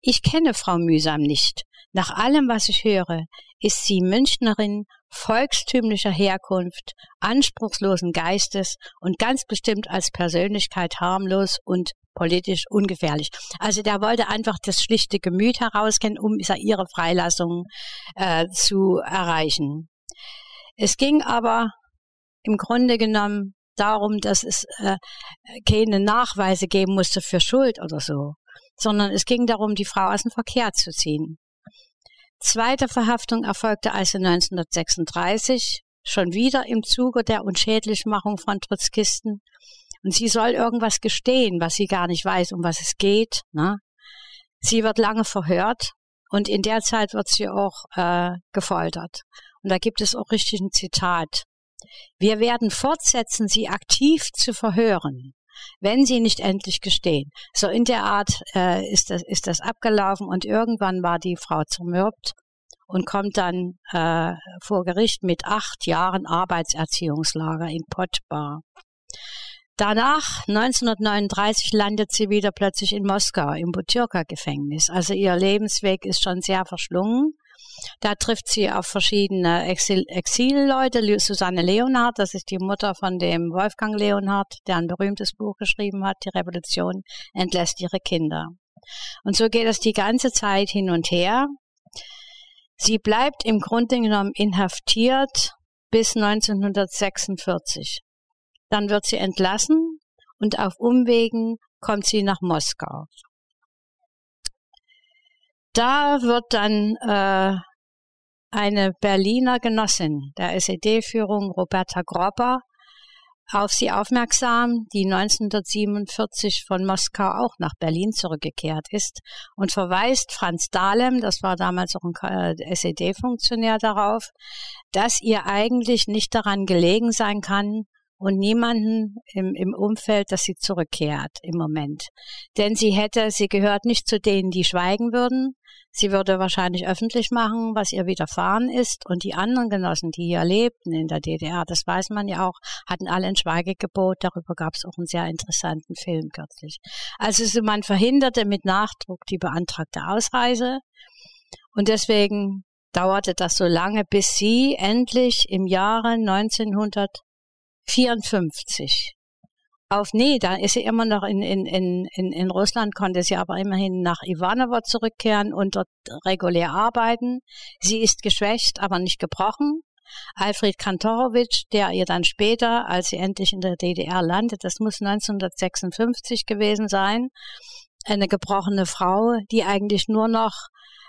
Ich kenne Frau Mühsam nicht. Nach allem, was ich höre, ist sie Münchnerin volkstümlicher Herkunft, anspruchslosen Geistes und ganz bestimmt als Persönlichkeit harmlos und politisch ungefährlich. Also der wollte einfach das schlichte Gemüt herauskennen, um ihre Freilassung äh, zu erreichen. Es ging aber im Grunde genommen darum, dass es äh, keine Nachweise geben musste für Schuld oder so, sondern es ging darum, die Frau aus dem Verkehr zu ziehen. Zweite Verhaftung erfolgte also 1936, schon wieder im Zuge der Unschädlichmachung von Trotzkisten. Und sie soll irgendwas gestehen, was sie gar nicht weiß, um was es geht. Ne? Sie wird lange verhört und in der Zeit wird sie auch äh, gefoltert. Und da gibt es auch richtig ein Zitat. Wir werden fortsetzen, sie aktiv zu verhören, wenn sie nicht endlich gestehen. So in der Art äh, ist, das, ist das abgelaufen und irgendwann war die Frau zermürbt und kommt dann äh, vor Gericht mit acht Jahren Arbeitserziehungslager in Potbar. Danach, 1939, landet sie wieder plötzlich in Moskau im Butyrka-Gefängnis. Also ihr Lebensweg ist schon sehr verschlungen. Da trifft sie auf verschiedene Exil Exilleute. Susanne Leonhardt, das ist die Mutter von dem Wolfgang Leonhardt, der ein berühmtes Buch geschrieben hat, Die Revolution entlässt ihre Kinder. Und so geht es die ganze Zeit hin und her. Sie bleibt im Grunde genommen inhaftiert bis 1946. Dann wird sie entlassen und auf Umwegen kommt sie nach Moskau. Da wird dann äh, eine Berliner Genossin der SED-Führung, Roberta Gropper, auf sie aufmerksam, die 1947 von Moskau auch nach Berlin zurückgekehrt ist und verweist Franz Dahlem, das war damals auch ein äh, SED-Funktionär, darauf, dass ihr eigentlich nicht daran gelegen sein kann, und niemanden im, im Umfeld, dass sie zurückkehrt im Moment. Denn sie hätte, sie gehört nicht zu denen, die schweigen würden. Sie würde wahrscheinlich öffentlich machen, was ihr widerfahren ist. Und die anderen Genossen, die hier lebten in der DDR, das weiß man ja auch, hatten alle ein Schweigegebot. Darüber gab es auch einen sehr interessanten Film kürzlich. Also man verhinderte mit Nachdruck die beantragte Ausreise. Und deswegen dauerte das so lange, bis sie endlich im Jahre 1900 54. Auf, nee, da ist sie immer noch in, in, in, in, in Russland, konnte sie aber immerhin nach Ivanovo zurückkehren und dort regulär arbeiten. Sie ist geschwächt, aber nicht gebrochen. Alfred Kantorowitsch, der ihr dann später, als sie endlich in der DDR landet, das muss 1956 gewesen sein, eine gebrochene Frau, die eigentlich nur noch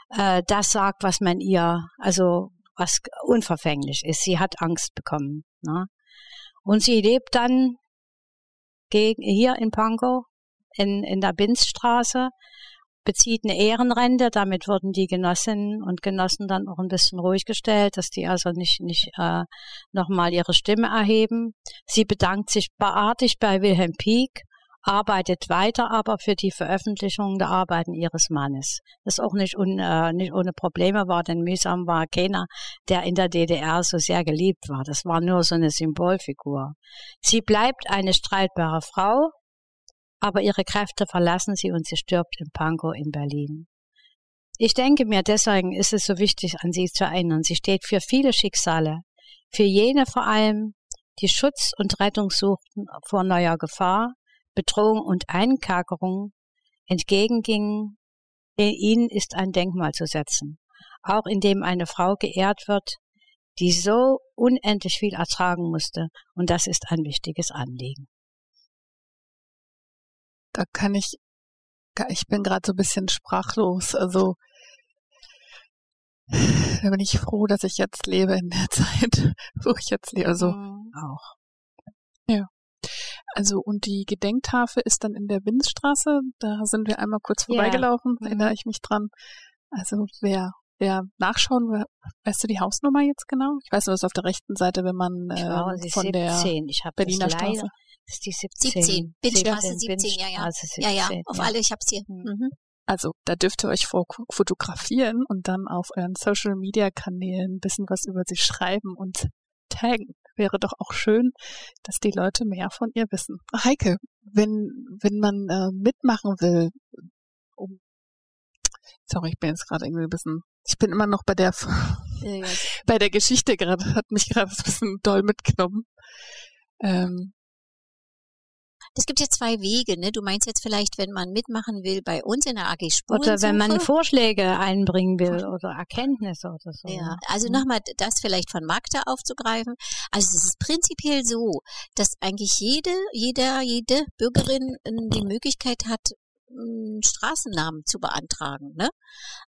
äh, das sagt, was man ihr, also was unverfänglich ist. Sie hat Angst bekommen. Ne? Und sie lebt dann gegen, hier in Pankow in, in der Binzstraße bezieht eine Ehrenrente. Damit wurden die Genossinnen und Genossen dann auch ein bisschen ruhig gestellt, dass die also nicht, nicht äh, nochmal ihre Stimme erheben. Sie bedankt sich beartig bei Wilhelm Pieck arbeitet weiter aber für die Veröffentlichung der Arbeiten ihres Mannes. Das auch nicht, un, äh, nicht ohne Probleme war, denn mühsam war keiner, der in der DDR so sehr geliebt war. Das war nur so eine Symbolfigur. Sie bleibt eine streitbare Frau, aber ihre Kräfte verlassen sie und sie stirbt in Pankow in Berlin. Ich denke mir, deswegen ist es so wichtig, an sie zu erinnern. Sie steht für viele Schicksale, für jene vor allem, die Schutz und Rettung suchten vor neuer Gefahr, Bedrohung und Einkerkerung entgegengingen, ihnen ist ein Denkmal zu setzen, auch indem eine Frau geehrt wird, die so unendlich viel ertragen musste, und das ist ein wichtiges Anliegen. Da kann ich, ich bin gerade so ein bisschen sprachlos, also da bin ich froh, dass ich jetzt lebe in der *laughs* Zeit, wo ich jetzt lebe, also mhm. auch. Also und die Gedenktafel ist dann in der Winzstraße. Da sind wir einmal kurz vorbeigelaufen, ja. erinnere ich mich dran. Also wer wer nachschauen, weißt du die Hausnummer jetzt genau? Ich weiß nur, es ist auf der rechten Seite, wenn man äh, von 17. der Berliner Straße. Das ist die 17. 17. Bindstraße 17, ja, ja. 17, ja, ja, auf ja. alle, ich hab's hier. Mhm. mhm. Also da dürft ihr euch fotografieren und dann auf euren Social Media Kanälen ein bisschen was über sie schreiben und taggen wäre doch auch schön, dass die Leute mehr von ihr wissen. Heike, wenn, wenn man äh, mitmachen will, um sorry, ich bin jetzt gerade irgendwie ein bisschen, ich bin immer noch bei der ja, *laughs* bei der Geschichte gerade, hat mich gerade ein bisschen doll mitgenommen. Ähm, es gibt ja zwei Wege, ne? Du meinst jetzt vielleicht, wenn man mitmachen will bei uns in der AG Spurensuche. Oder wenn man Vorschläge einbringen will oder Erkenntnisse oder so. Ja, also mhm. nochmal das vielleicht von Magda aufzugreifen. Also es ist prinzipiell so, dass eigentlich jede, jeder, jede Bürgerin ähm, die Möglichkeit hat, einen Straßennamen zu beantragen, ne?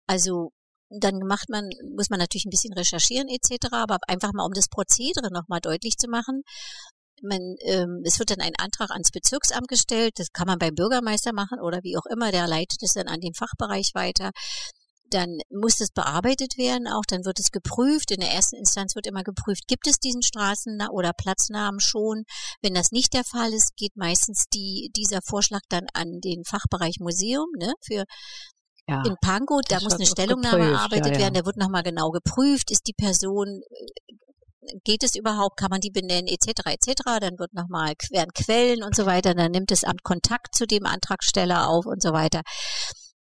Also dann macht man, muss man natürlich ein bisschen recherchieren etc., aber einfach mal um das Prozedere nochmal deutlich zu machen man, ähm, es wird dann ein Antrag ans Bezirksamt gestellt, das kann man beim Bürgermeister machen oder wie auch immer, der leitet es dann an den Fachbereich weiter. Dann muss es bearbeitet werden, auch dann wird es geprüft. In der ersten Instanz wird immer geprüft, gibt es diesen Straßen- oder Platznamen schon. Wenn das nicht der Fall ist, geht meistens die, dieser Vorschlag dann an den Fachbereich Museum ne, für ja, in Pankow, da muss eine Stellungnahme erarbeitet ja, ja. werden, da wird nochmal genau geprüft, ist die Person geht es überhaupt, kann man die benennen, etc., etc., dann wird nochmal, werden Quellen und so weiter, dann nimmt das Amt Kontakt zu dem Antragsteller auf und so weiter.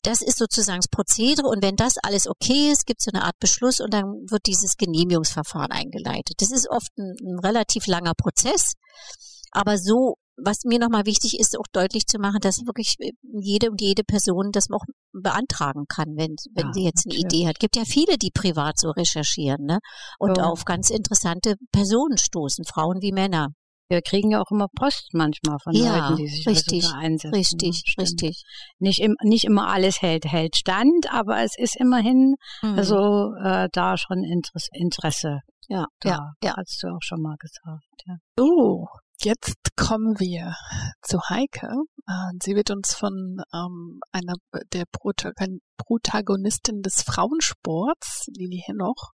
Das ist sozusagen das Prozedere und wenn das alles okay ist, gibt es so eine Art Beschluss und dann wird dieses Genehmigungsverfahren eingeleitet. Das ist oft ein, ein relativ langer Prozess, aber so was mir nochmal wichtig ist, auch deutlich zu machen, dass wirklich jede und jede Person das auch beantragen kann, wenn, wenn ja, sie jetzt eine Idee hat. Gibt ja viele, die privat so recherchieren, ne? Und oh. auf ganz interessante Personen stoßen, Frauen wie Männer. Wir kriegen ja auch immer Post manchmal von ja, Leuten, die sich richtig, also einsetzen. Richtig, Stimmt. richtig. Nicht, im, nicht immer alles hält, hält stand, aber es ist immerhin mhm. also äh, da schon Interesse. Ja, da, ja, ja. Hast du auch schon mal gesagt. Ja. So, Jetzt kommen wir zu Heike. Äh, sie wird uns von ähm, einer der Protagonistin des Frauensports, Lili Henoch,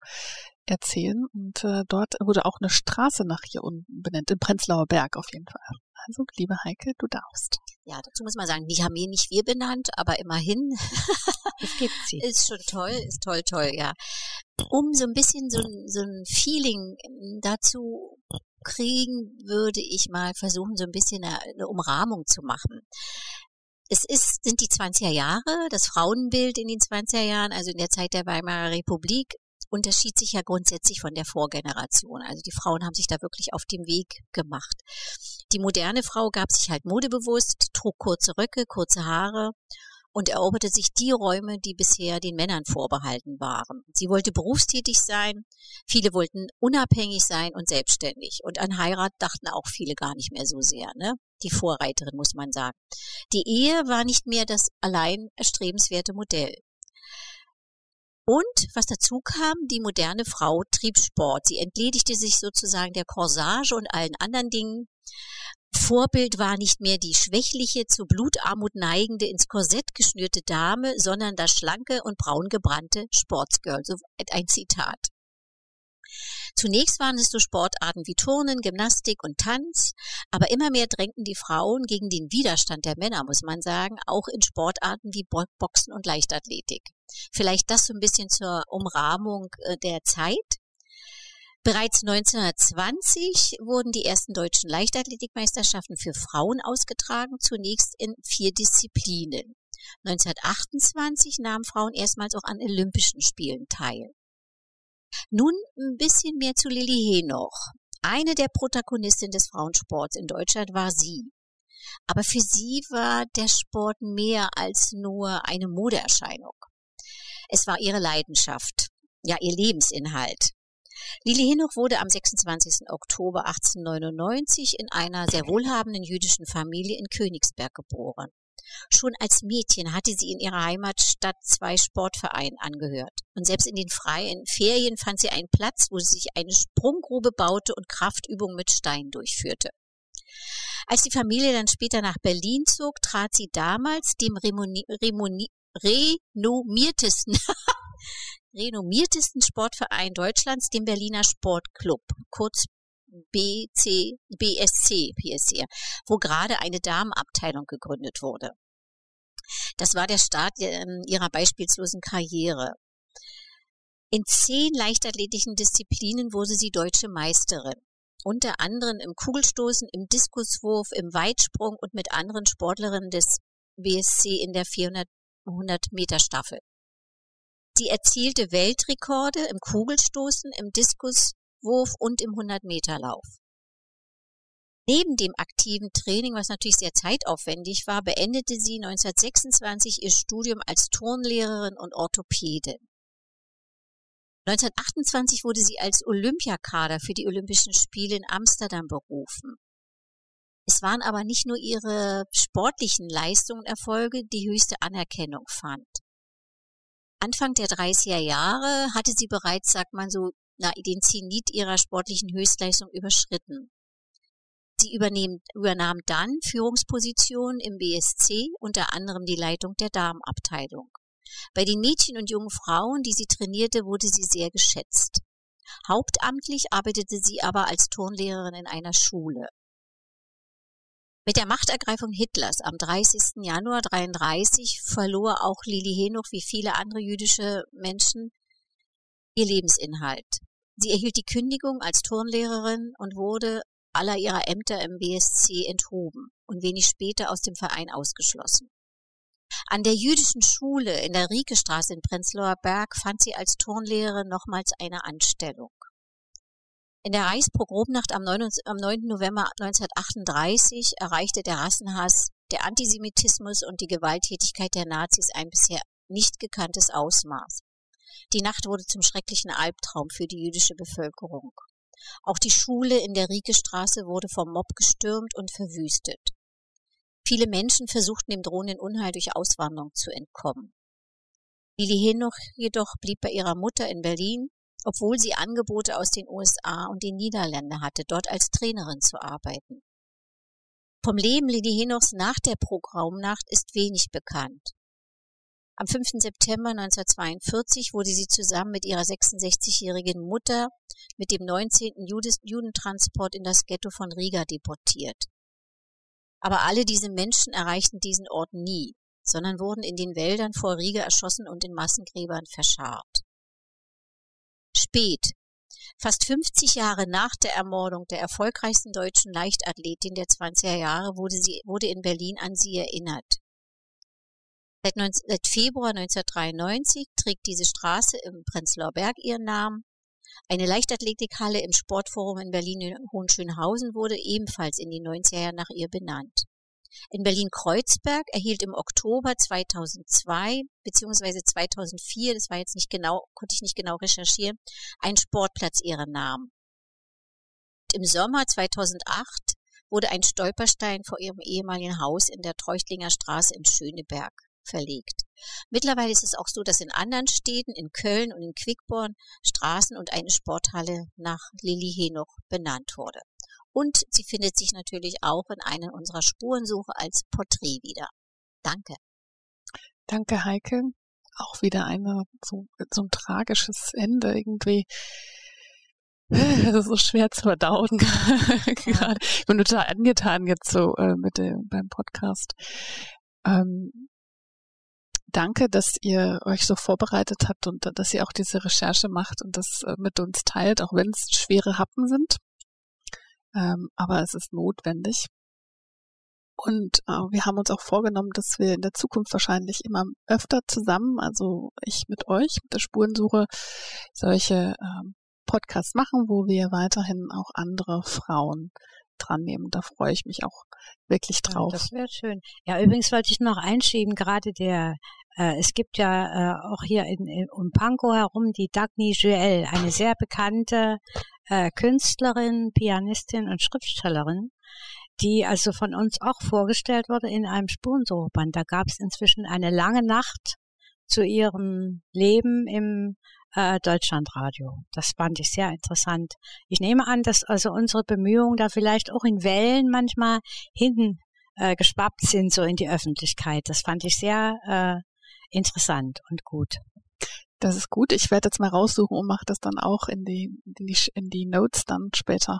erzählen. Und äh, dort wurde auch eine Straße nach ihr unten benannt, im Prenzlauer Berg auf jeden Fall. Also, liebe Heike, du darfst. Ja, dazu muss man sagen, die haben wir nicht wir benannt, aber immerhin. *laughs* Es gibt sie. ist schon toll, ist toll, toll, ja. Um so ein bisschen so, so ein Feeling ähm, dazu kriegen, würde ich mal versuchen, so ein bisschen eine, Umrahmung zu machen. Es ist, sind die 20er Jahre, das Frauenbild in den 20er Jahren, also in der Zeit der Weimarer Republik, unterschied sich ja grundsätzlich von der Vorgeneration. Also die Frauen haben sich da wirklich auf den Weg gemacht. Die moderne Frau gab sich halt modebewusst, trug kurze Röcke, kurze Haare und eroberte sich die Räume, die bisher den Männern vorbehalten waren. Sie wollte berufstätig sein, viele wollten unabhängig sein und selbstständig. Und an Heirat dachten auch viele gar nicht mehr so sehr, ne? Die Vorreiterin, muss man sagen. Die Ehe war nicht mehr das allein erstrebenswerte Modell. Und was dazu kam, die moderne Frau trieb Sport. Sie entledigte sich sozusagen der Corsage und allen anderen Dingen Vorbild war nicht mehr die schwächliche, zu Blutarmut neigende, ins Korsett geschnürte Dame, sondern das schlanke und braun gebrannte Sportsgirl. So ein Zitat. Zunächst waren es so Sportarten wie Turnen, Gymnastik und Tanz, aber immer mehr drängten die Frauen gegen den Widerstand der Männer, muss man sagen, auch in Sportarten wie Boxen und Leichtathletik. Vielleicht das so ein bisschen zur Umrahmung äh, der Zeit. Bereits 1920 wurden die ersten deutschen Leichtathletikmeisterschaften für Frauen ausgetragen, zunächst in vier Disziplinen. 1928 nahmen Frauen erstmals auch an Olympischen Spielen teil. Nun ein bisschen mehr zu Lilly Henoch. Eine der Protagonistinnen des Frauensports in Deutschland war sie. Aber für sie war der Sport mehr als nur eine Modeerscheinung. Es war ihre Leidenschaft, ja ihr Lebensinhalt. Lili Hinoch wurde am 26. Oktober 1899 in einer sehr wohlhabenden jüdischen Familie in Königsberg geboren. Schon als Mädchen hatte sie in ihrer Heimatstadt zwei Sportvereinen angehört. Und selbst in den freien Ferien fand sie einen Platz, wo sie sich eine Sprunggrube baute und Kraftübungen mit Steinen durchführte. Als die Familie dann später nach Berlin zog, trat sie damals dem Remoni, Remoni, renommiertesten *laughs* renommiertesten Sportverein Deutschlands, dem Berliner Sportclub, kurz BC, BSC, PSC, wo gerade eine Damenabteilung gegründet wurde. Das war der Start ähm, ihrer beispielslosen Karriere. In zehn leichtathletischen Disziplinen wurde sie deutsche Meisterin. Unter anderem im Kugelstoßen, im Diskuswurf, im Weitsprung und mit anderen Sportlerinnen des BSC in der 400 Meter Staffel. Sie erzielte Weltrekorde im Kugelstoßen, im Diskuswurf und im 100-Meter-Lauf. Neben dem aktiven Training, was natürlich sehr zeitaufwendig war, beendete sie 1926 ihr Studium als Turnlehrerin und Orthopädin. 1928 wurde sie als Olympiakader für die Olympischen Spiele in Amsterdam berufen. Es waren aber nicht nur ihre sportlichen Leistungen und Erfolge, die höchste Anerkennung fand. Anfang der 30er Jahre hatte sie bereits, sagt man so, na, den Zenit ihrer sportlichen Höchstleistung überschritten. Sie übernahm dann Führungspositionen im BSC, unter anderem die Leitung der Damenabteilung. Bei den Mädchen und jungen Frauen, die sie trainierte, wurde sie sehr geschätzt. Hauptamtlich arbeitete sie aber als Turnlehrerin in einer Schule. Mit der Machtergreifung Hitlers am 30. Januar 33 verlor auch Lili Henoch wie viele andere jüdische Menschen ihr Lebensinhalt. Sie erhielt die Kündigung als Turnlehrerin und wurde aller ihrer Ämter im BSC enthoben und wenig später aus dem Verein ausgeschlossen. An der jüdischen Schule in der Riekestraße in Prenzlauer Berg fand sie als Turnlehrerin nochmals eine Anstellung. In der Reichspogromnacht am 9. November 1938 erreichte der Rassenhass, der Antisemitismus und die Gewalttätigkeit der Nazis ein bisher nicht gekanntes Ausmaß. Die Nacht wurde zum schrecklichen Albtraum für die jüdische Bevölkerung. Auch die Schule in der Riekestraße wurde vom Mob gestürmt und verwüstet. Viele Menschen versuchten dem drohenden Unheil durch Auswanderung zu entkommen. Lili Henoch jedoch blieb bei ihrer Mutter in Berlin obwohl sie Angebote aus den USA und den Niederlanden hatte, dort als Trainerin zu arbeiten. Vom Leben Lady Henochs nach der Programmnacht ist wenig bekannt. Am 5. September 1942 wurde sie zusammen mit ihrer 66-jährigen Mutter mit dem 19. Judentransport in das Ghetto von Riga deportiert. Aber alle diese Menschen erreichten diesen Ort nie, sondern wurden in den Wäldern vor Riga erschossen und in Massengräbern verscharrt spät. Fast 50 Jahre nach der Ermordung der erfolgreichsten deutschen Leichtathletin der 20er Jahre wurde, sie, wurde in Berlin an sie erinnert. Seit, 19, seit Februar 1993 trägt diese Straße im Prenzlauer Berg ihren Namen. Eine Leichtathletikhalle im Sportforum in Berlin in Hohenschönhausen wurde ebenfalls in den 90er Jahren nach ihr benannt. In Berlin-Kreuzberg erhielt im Oktober 2002 beziehungsweise 2004, das war jetzt nicht genau, konnte ich nicht genau recherchieren, ein Sportplatz ihren Namen. Im Sommer 2008 wurde ein Stolperstein vor ihrem ehemaligen Haus in der Treuchtlinger Straße in Schöneberg verlegt. Mittlerweile ist es auch so, dass in anderen Städten, in Köln und in Quickborn, Straßen und eine Sporthalle nach Lilly Henoch benannt wurde. Und sie findet sich natürlich auch in einer unserer Spurensuche als Porträt wieder. Danke. Danke, Heike. Auch wieder eine, so, so ein tragisches Ende irgendwie. Das ist so schwer zu verdauen *laughs* gerade. Ich bin total angetan jetzt so äh, mit dem beim Podcast. Ähm, danke, dass ihr euch so vorbereitet habt und dass ihr auch diese Recherche macht und das äh, mit uns teilt, auch wenn es schwere Happen sind. Ähm, aber es ist notwendig. Und äh, wir haben uns auch vorgenommen, dass wir in der Zukunft wahrscheinlich immer öfter zusammen, also ich mit euch, mit der Spurensuche, solche ähm, Podcasts machen, wo wir weiterhin auch andere Frauen dran nehmen. Da freue ich mich auch wirklich drauf. Ja, das wäre schön. Ja, übrigens wollte ich noch einschieben, gerade der, äh, es gibt ja äh, auch hier in, in, um Pankow herum die Dagny Joel, eine sehr bekannte äh, Künstlerin, Pianistin und Schriftstellerin, die also von uns auch vorgestellt wurde in einem Spurensuchband. Da gab es inzwischen eine lange Nacht zu ihrem Leben im äh, Deutschlandradio. Das fand ich sehr interessant. Ich nehme an, dass also unsere Bemühungen da vielleicht auch in Wellen manchmal hinten äh, geschwappt sind, so in die Öffentlichkeit. Das fand ich sehr äh, interessant und gut. Das ist gut. Ich werde jetzt mal raussuchen und mache das dann auch in die, in die, in die Notes dann später.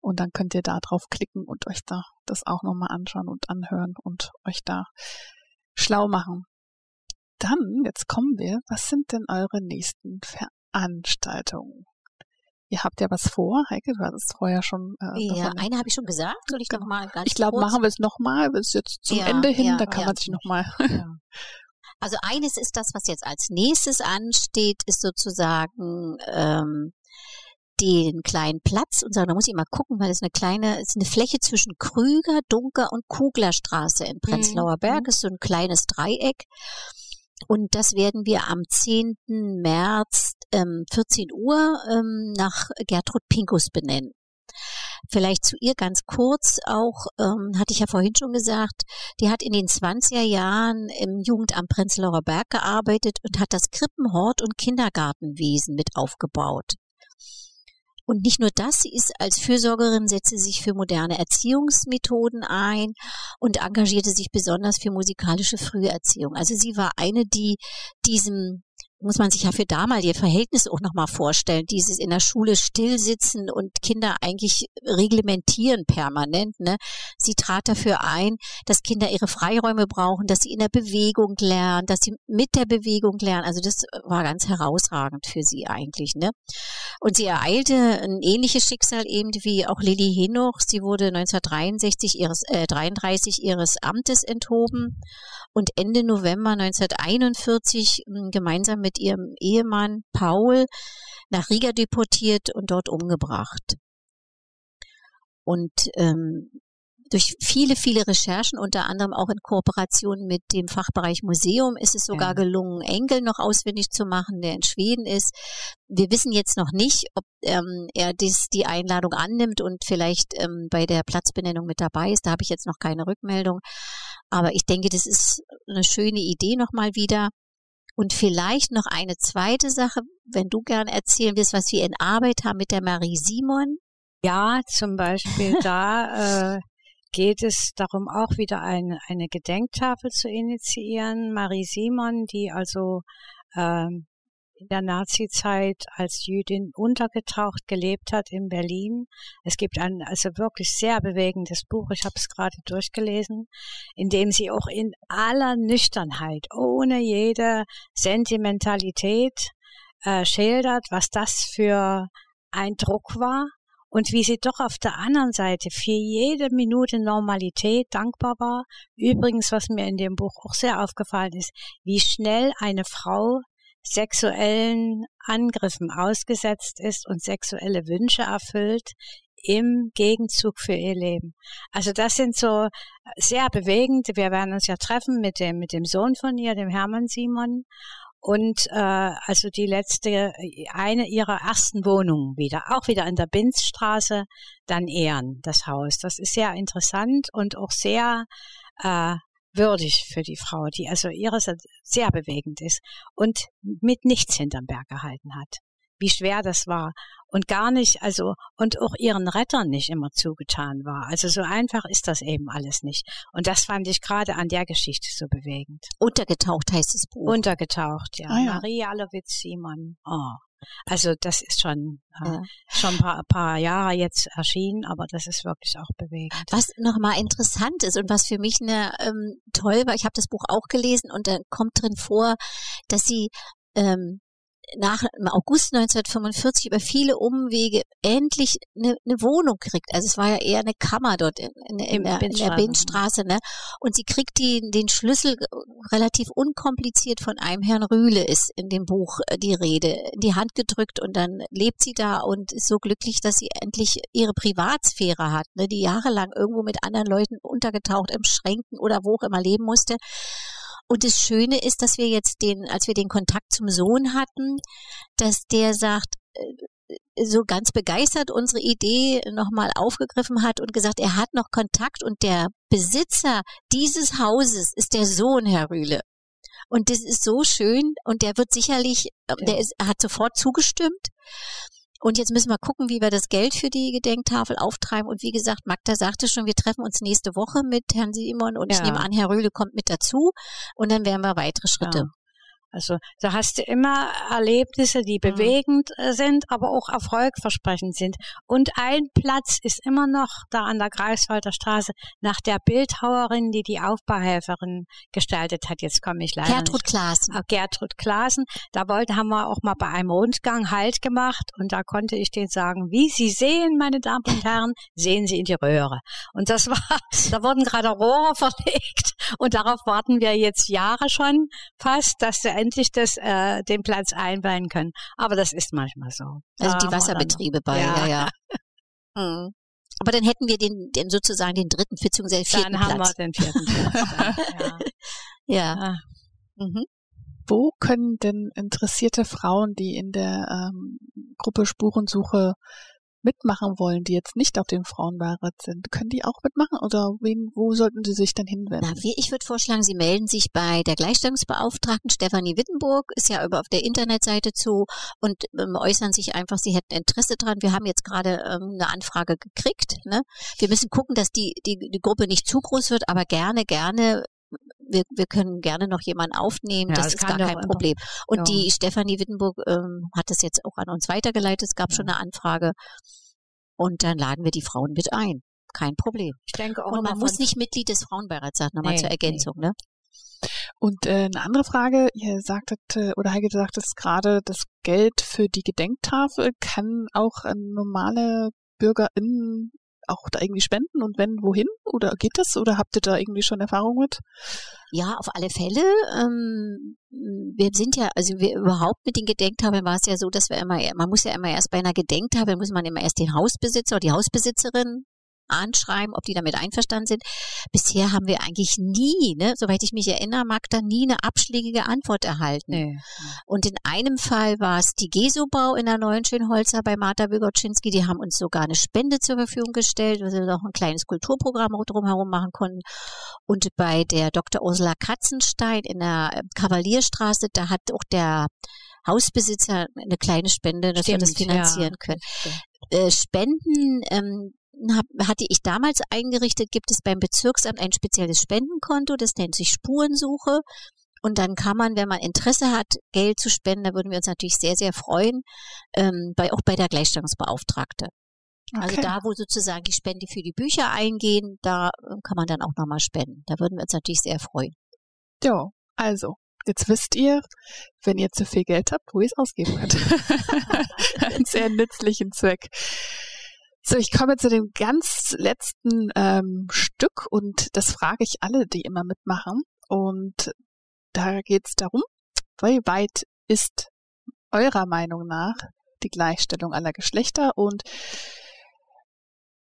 Und dann könnt ihr da drauf klicken und euch da das auch nochmal anschauen und anhören und euch da schlau machen dann, jetzt kommen wir, was sind denn eure nächsten Veranstaltungen? Ihr habt ja was vor, Heike, du hast es vorher schon. Äh, ja, eine habe ich schon gesagt. Soll ich ganz Ich glaube, machen wir es nochmal, bis jetzt zum ja, Ende hin, ja, da kann ja, man sich nochmal. Ja. *laughs* Also eines ist das, was jetzt als nächstes ansteht, ist sozusagen ähm, den kleinen Platz und sagen, da muss ich mal gucken, weil es eine kleine, es ist eine Fläche zwischen Krüger, Dunker und Kuglerstraße in Prenzlauer Berg, mhm. ist so ein kleines Dreieck. Und das werden wir am 10. März ähm, 14 Uhr ähm, nach Gertrud Pinkus benennen. Vielleicht zu ihr ganz kurz auch, ähm, hatte ich ja vorhin schon gesagt, die hat in den 20er Jahren im Jugendamt Prenzlauer Berg gearbeitet und hat das Krippenhort und Kindergartenwesen mit aufgebaut. Und nicht nur das, sie ist als Fürsorgerin, setzte sich für moderne Erziehungsmethoden ein und engagierte sich besonders für musikalische Früherziehung. Also sie war eine, die diesem muss man sich ja für damalige Verhältnisse auch nochmal vorstellen. Dieses in der Schule stillsitzen und Kinder eigentlich reglementieren permanent. Ne? Sie trat dafür ein, dass Kinder ihre Freiräume brauchen, dass sie in der Bewegung lernen, dass sie mit der Bewegung lernen. Also das war ganz herausragend für sie eigentlich. Ne? Und sie ereilte ein ähnliches Schicksal eben wie auch Lilly Henoch. Sie wurde 1963 ihres, äh, 33 ihres Amtes enthoben und Ende November 1941 hm, gemeinsam mit ihrem Ehemann Paul nach Riga deportiert und dort umgebracht. Und ähm, durch viele, viele Recherchen, unter anderem auch in Kooperation mit dem Fachbereich Museum, ist es sogar ja. gelungen, Engel noch auswendig zu machen, der in Schweden ist. Wir wissen jetzt noch nicht, ob ähm, er dies, die Einladung annimmt und vielleicht ähm, bei der Platzbenennung mit dabei ist. Da habe ich jetzt noch keine Rückmeldung. Aber ich denke, das ist eine schöne Idee nochmal wieder. Und vielleicht noch eine zweite Sache, wenn du gerne erzählen willst, was wir in Arbeit haben mit der Marie Simon. Ja, zum Beispiel da *laughs* äh, geht es darum, auch wieder eine, eine Gedenktafel zu initiieren. Marie Simon, die also ähm, in der Nazizeit als Jüdin untergetaucht gelebt hat in Berlin. Es gibt ein also wirklich sehr bewegendes Buch, ich habe es gerade durchgelesen, in dem sie auch in aller Nüchternheit, ohne jede Sentimentalität äh, schildert, was das für ein Druck war und wie sie doch auf der anderen Seite für jede Minute Normalität dankbar war. Übrigens, was mir in dem Buch auch sehr aufgefallen ist, wie schnell eine Frau sexuellen Angriffen ausgesetzt ist und sexuelle Wünsche erfüllt im Gegenzug für ihr Leben. Also das sind so sehr bewegend. Wir werden uns ja treffen mit dem, mit dem Sohn von ihr, dem Hermann Simon. Und äh, also die letzte, eine ihrer ersten Wohnungen wieder, auch wieder in der Binzstraße, dann Ehren, das Haus. Das ist sehr interessant und auch sehr äh, würdig für die Frau, die also ihres sehr bewegend ist und mit nichts hinterm Berg gehalten hat. Wie schwer das war und gar nicht, also und auch ihren Rettern nicht immer zugetan war. Also so einfach ist das eben alles nicht. Und das fand ich gerade an der Geschichte so bewegend. Untergetaucht heißt das Buch. Untergetaucht, ja. Ah, ja. Maria Lowitz-Simon. Oh. Also das ist schon äh, ja. schon ein paar, paar Jahre jetzt erschienen, aber das ist wirklich auch bewegend. Was nochmal interessant ist und was für mich eine, ähm, toll war, ich habe das Buch auch gelesen und da kommt drin vor, dass sie ähm, nach im August 1945 über viele Umwege endlich eine, eine Wohnung kriegt. Also es war ja eher eine Kammer dort in, in, in, der, in der Bindstraße, ne? Und sie kriegt die, den Schlüssel relativ unkompliziert von einem Herrn Rühle ist in dem Buch äh, die Rede in die Hand gedrückt und dann lebt sie da und ist so glücklich, dass sie endlich ihre Privatsphäre hat, ne? Die jahrelang irgendwo mit anderen Leuten untergetaucht im Schränken oder wo auch immer leben musste. Und das Schöne ist, dass wir jetzt den, als wir den Kontakt zum Sohn hatten, dass der sagt, äh, so ganz begeistert unsere Idee nochmal aufgegriffen hat und gesagt, er hat noch Kontakt und der Besitzer dieses Hauses ist der Sohn, Herr Rühle. Und das ist so schön und der wird sicherlich, äh, der ist, hat sofort zugestimmt. Und jetzt müssen wir gucken, wie wir das Geld für die Gedenktafel auftreiben. Und wie gesagt, Magda sagte schon, wir treffen uns nächste Woche mit Herrn Simon und ja. ich nehme an, Herr Röhle kommt mit dazu. Und dann werden wir weitere Schritte. Ja. Also da hast du immer Erlebnisse, die mhm. bewegend äh, sind, aber auch erfolgversprechend sind. Und ein Platz ist immer noch da an der Greifswalder Straße nach der Bildhauerin, die die Aufbauhelferin gestaltet hat. Jetzt komme ich leider Gertrud Klaassen. Ah, Gertrud Klaassen. Da wollte, haben wir auch mal bei einem Rundgang Halt gemacht und da konnte ich denen sagen, wie Sie sehen, meine Damen und Herren, sehen Sie in die Röhre. Und das war, *laughs* da wurden gerade Rohre *laughs* verlegt und darauf warten wir jetzt Jahre schon fast, dass der endlich das, äh, den Platz einweihen können. Aber das ist manchmal so. Also die Wasserbetriebe bei, ja, ja. ja. *laughs* hm. Aber dann hätten wir den, den sozusagen den dritten bzw. vierten Dann haben wir den vierten Platz. *laughs* ja. ja. Ah. Mhm. Wo können denn interessierte Frauen, die in der ähm, Gruppe Spurensuche mitmachen wollen, die jetzt nicht auf dem Frauenbeirat sind, können die auch mitmachen oder wen, wo sollten sie sich denn hinwenden? Na, ich würde vorschlagen, sie melden sich bei der Gleichstellungsbeauftragten Stefanie Wittenburg, ist ja über auf der Internetseite zu und ähm, äußern sich einfach, sie hätten Interesse dran. Wir haben jetzt gerade ähm, eine Anfrage gekriegt. Ne? Wir müssen gucken, dass die, die, die Gruppe nicht zu groß wird, aber gerne, gerne wir, wir können gerne noch jemanden aufnehmen, ja, das, das ist gar kein Problem. Und ja. die Stefanie Wittenburg ähm, hat das jetzt auch an uns weitergeleitet, es gab ja. schon eine Anfrage und dann laden wir die Frauen mit ein. Kein Problem. Ich denke auch und man muss nicht Mitglied des Frauenbeirats sein, nochmal nee, zur Ergänzung, nee. ne? Und äh, eine andere Frage, ihr sagtet, äh, oder Heike sagt es gerade, das Geld für die Gedenktafel kann auch normale BürgerInnen auch da irgendwie spenden und wenn, wohin? Oder geht das? Oder habt ihr da irgendwie schon Erfahrung mit? Ja, auf alle Fälle. Ähm, wir sind ja, also wir überhaupt mit den Gedenktafeln war es ja so, dass wir immer, man muss ja immer erst bei einer Gedenktafel, muss man immer erst den Hausbesitzer oder die Hausbesitzerin anschreiben, ob die damit einverstanden sind. Bisher haben wir eigentlich nie, ne, soweit ich mich erinnere, Magda, nie eine abschlägige Antwort erhalten. Nee. Und in einem Fall war es die Gesobau in der neuen Schönholzer bei Marta Wygoczynski, die haben uns sogar eine Spende zur Verfügung gestellt, wo wir noch ein kleines Kulturprogramm drumherum machen konnten. Und bei der Dr. Ursula Katzenstein in der äh, Kavalierstraße, da hat auch der Hausbesitzer eine kleine Spende, dass Stimmt, wir das finanzieren ja. können. Äh, Spenden, ähm, hab, hatte ich damals eingerichtet, gibt es beim Bezirksamt ein spezielles Spendenkonto, das nennt sich Spurensuche. Und dann kann man, wenn man Interesse hat, Geld zu spenden, da würden wir uns natürlich sehr, sehr freuen, ähm, bei, auch bei der Gleichstellungsbeauftragte. Also okay. Also da, wo sozusagen die Spende für die Bücher eingehen, da ähm, kann man dann auch nochmal spenden. Da würden wir uns natürlich sehr freuen. Ja, also, jetzt wisst ihr, wenn ihr zu viel Geld habt, wo ihr es ausgeben könnt. *laughs* *laughs* Einen sehr nützlichen Zweck. So, ich komme zu dem ganz letzten ähm, Stück und das frage ich alle, die immer mitmachen. Und da geht es darum, wie weit ist eurer Meinung nach die Gleichstellung aller Geschlechter und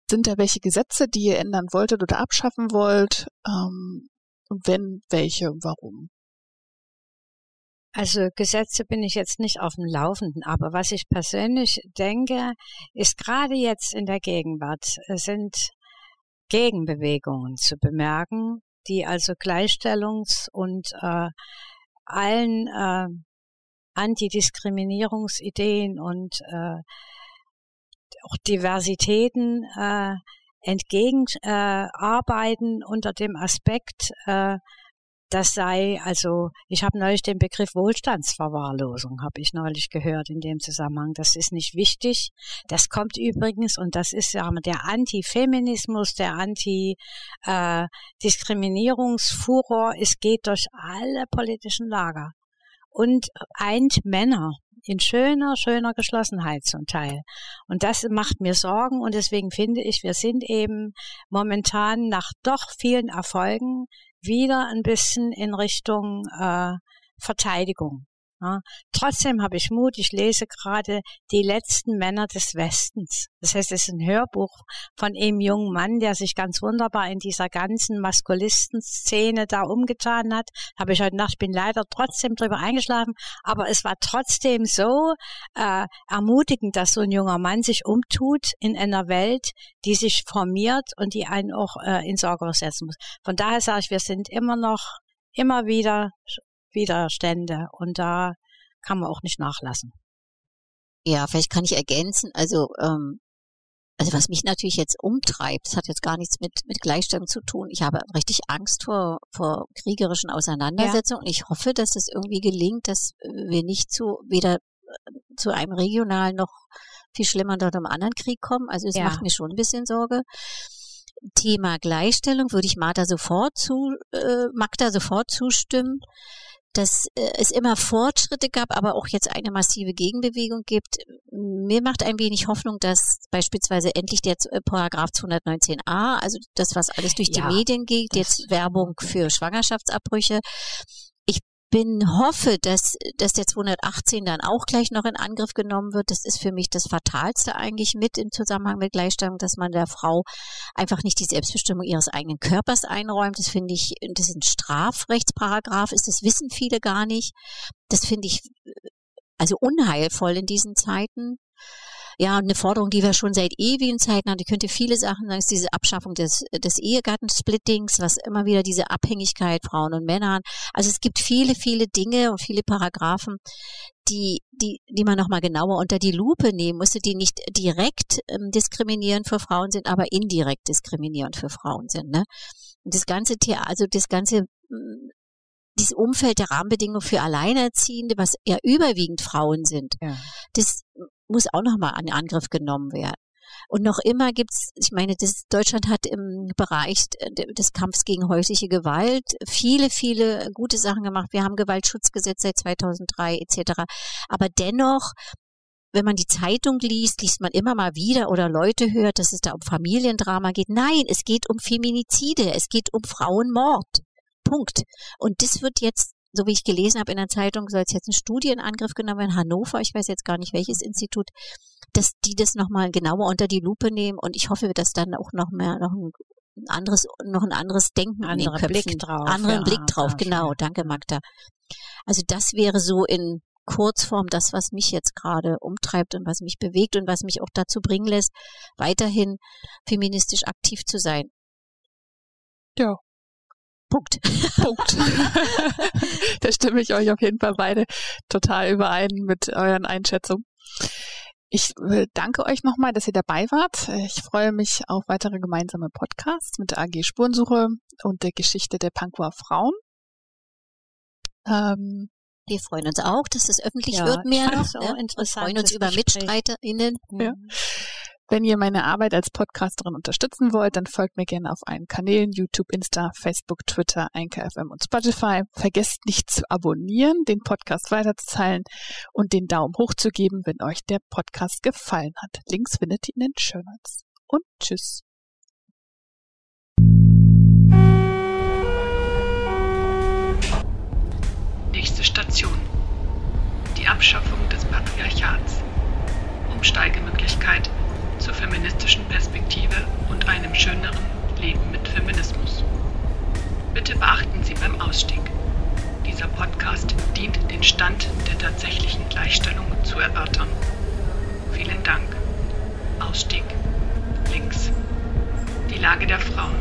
sind da welche Gesetze, die ihr ändern wolltet oder abschaffen wollt? Ähm, wenn, welche und warum? Also Gesetze bin ich jetzt nicht auf dem Laufenden, aber was ich persönlich denke, ist gerade jetzt in der Gegenwart äh, sind Gegenbewegungen zu bemerken, die also Gleichstellungs- und äh, allen äh, Antidiskriminierungsideen und äh, auch Diversitäten äh, entgegenarbeiten äh, unter dem Aspekt, äh, das sei, also ich habe neulich den Begriff Wohlstandsverwahrlosung, habe ich neulich gehört in dem Zusammenhang. Das ist nicht wichtig. Das kommt übrigens, und das ist ja der Antifeminismus, der Anti-Diskriminierungsfuror, äh, es geht durch alle politischen Lager und eint Männer in schöner, schöner Geschlossenheit zum Teil. Und das macht mir Sorgen und deswegen finde ich, wir sind eben momentan nach doch vielen Erfolgen wieder ein bisschen in Richtung äh, Verteidigung. Ja. Trotzdem habe ich Mut. Ich lese gerade Die letzten Männer des Westens. Das heißt, es ist ein Hörbuch von einem jungen Mann, der sich ganz wunderbar in dieser ganzen Maskulisten-Szene da umgetan hat. Habe ich heute Nacht, bin leider trotzdem drüber eingeschlafen, aber es war trotzdem so äh, ermutigend, dass so ein junger Mann sich umtut in einer Welt, die sich formiert und die einen auch äh, in Sorge setzen muss. Von daher sage ich, wir sind immer noch immer wieder Widerstände und da kann man auch nicht nachlassen. Ja, vielleicht kann ich ergänzen, also ähm, also was mich natürlich jetzt umtreibt, das hat jetzt gar nichts mit, mit Gleichstellung zu tun. Ich habe richtig Angst vor, vor kriegerischen Auseinandersetzungen. Ja. Ich hoffe, dass es irgendwie gelingt, dass wir nicht zu, weder äh, zu einem regionalen noch viel schlimmer dort einem anderen Krieg kommen. Also es ja. macht mir schon ein bisschen Sorge. Thema Gleichstellung würde ich Magda sofort zu, äh, Magda sofort zustimmen dass äh, es immer Fortschritte gab, aber auch jetzt eine massive Gegenbewegung gibt. Mir macht ein wenig Hoffnung, dass beispielsweise endlich der äh, Paragraph 219a, also das, was alles durch ja, die Medien geht, jetzt Werbung für Schwangerschaftsabbrüche, bin, hoffe, dass, dass der 218 dann auch gleich noch in Angriff genommen wird. Das ist für mich das Fatalste eigentlich mit im Zusammenhang mit Gleichstellung, dass man der Frau einfach nicht die Selbstbestimmung ihres eigenen Körpers einräumt. Das finde ich, das ist ein Strafrechtsparagraph ist, das wissen viele gar nicht. Das finde ich also unheilvoll in diesen Zeiten ja, eine Forderung, die wir schon seit ewigen Zeiten haben, die könnte viele Sachen sagen, ist diese Abschaffung des, des Ehegattensplittings, was immer wieder diese Abhängigkeit Frauen und Männern. Also es gibt viele, viele Dinge und viele Paragraphen, die, die, die man nochmal genauer unter die Lupe nehmen musste, die nicht direkt ähm, diskriminierend für Frauen sind, aber indirekt diskriminierend für Frauen sind. Ne? Und das ganze Theater, also das ganze mm, dieses Umfeld der Rahmenbedingungen für Alleinerziehende, was ja überwiegend Frauen sind, ja. das muss auch nochmal an Angriff genommen werden. Und noch immer gibt's, ich meine, das, Deutschland hat im Bereich des Kampfs gegen häusliche Gewalt viele, viele gute Sachen gemacht. Wir haben Gewaltschutzgesetz seit 2003 etc. Aber dennoch wenn man die Zeitung liest, liest man immer mal wieder oder Leute hört, dass es da um Familiendrama geht. Nein, es geht um Feminizide, es geht um Frauenmord. Punkt. Und das wird jetzt so wie ich gelesen habe in der Zeitung, soll es jetzt ein Studie in Angriff genommen werden, Hannover, ich weiß jetzt gar nicht welches Institut, dass die das nochmal genauer unter die Lupe nehmen und ich hoffe, dass dann auch noch mehr, noch ein anderes, noch ein anderes Denken Andere an den Köpfen, Blick drauf. Anderen ja, Blick drauf, genau, danke Magda. Also das wäre so in Kurzform das, was mich jetzt gerade umtreibt und was mich bewegt und was mich auch dazu bringen lässt, weiterhin feministisch aktiv zu sein. Ja, Punkt. Punkt. *laughs* da stimme ich euch auf jeden Fall beide total überein mit euren Einschätzungen. Ich äh, danke euch nochmal, dass ihr dabei wart. Ich freue mich auf weitere gemeinsame Podcasts mit der AG Spurensuche und der Geschichte der Pankower Frauen. Ähm, wir freuen uns auch, dass es öffentlich ja, wird mehr noch. Interessant. Wir freuen uns über MitstreiterInnen. Ja. Wenn ihr meine Arbeit als Podcasterin unterstützen wollt, dann folgt mir gerne auf allen Kanälen YouTube, Insta, Facebook, Twitter, Anchor FM und Spotify. Vergesst nicht zu abonnieren, den Podcast weiterzuteilen und den Daumen hoch zu geben, wenn euch der Podcast gefallen hat. Links findet ihr in den Show Notes. Und tschüss. Nächste Station. Die Abschaffung des Patriarchats. Umsteigemöglichkeit zur feministischen Perspektive und einem schöneren Leben mit Feminismus. Bitte beachten Sie beim Ausstieg. Dieser Podcast dient den Stand der tatsächlichen Gleichstellung zu erörtern. Vielen Dank. Ausstieg. Links. Die Lage der Frauen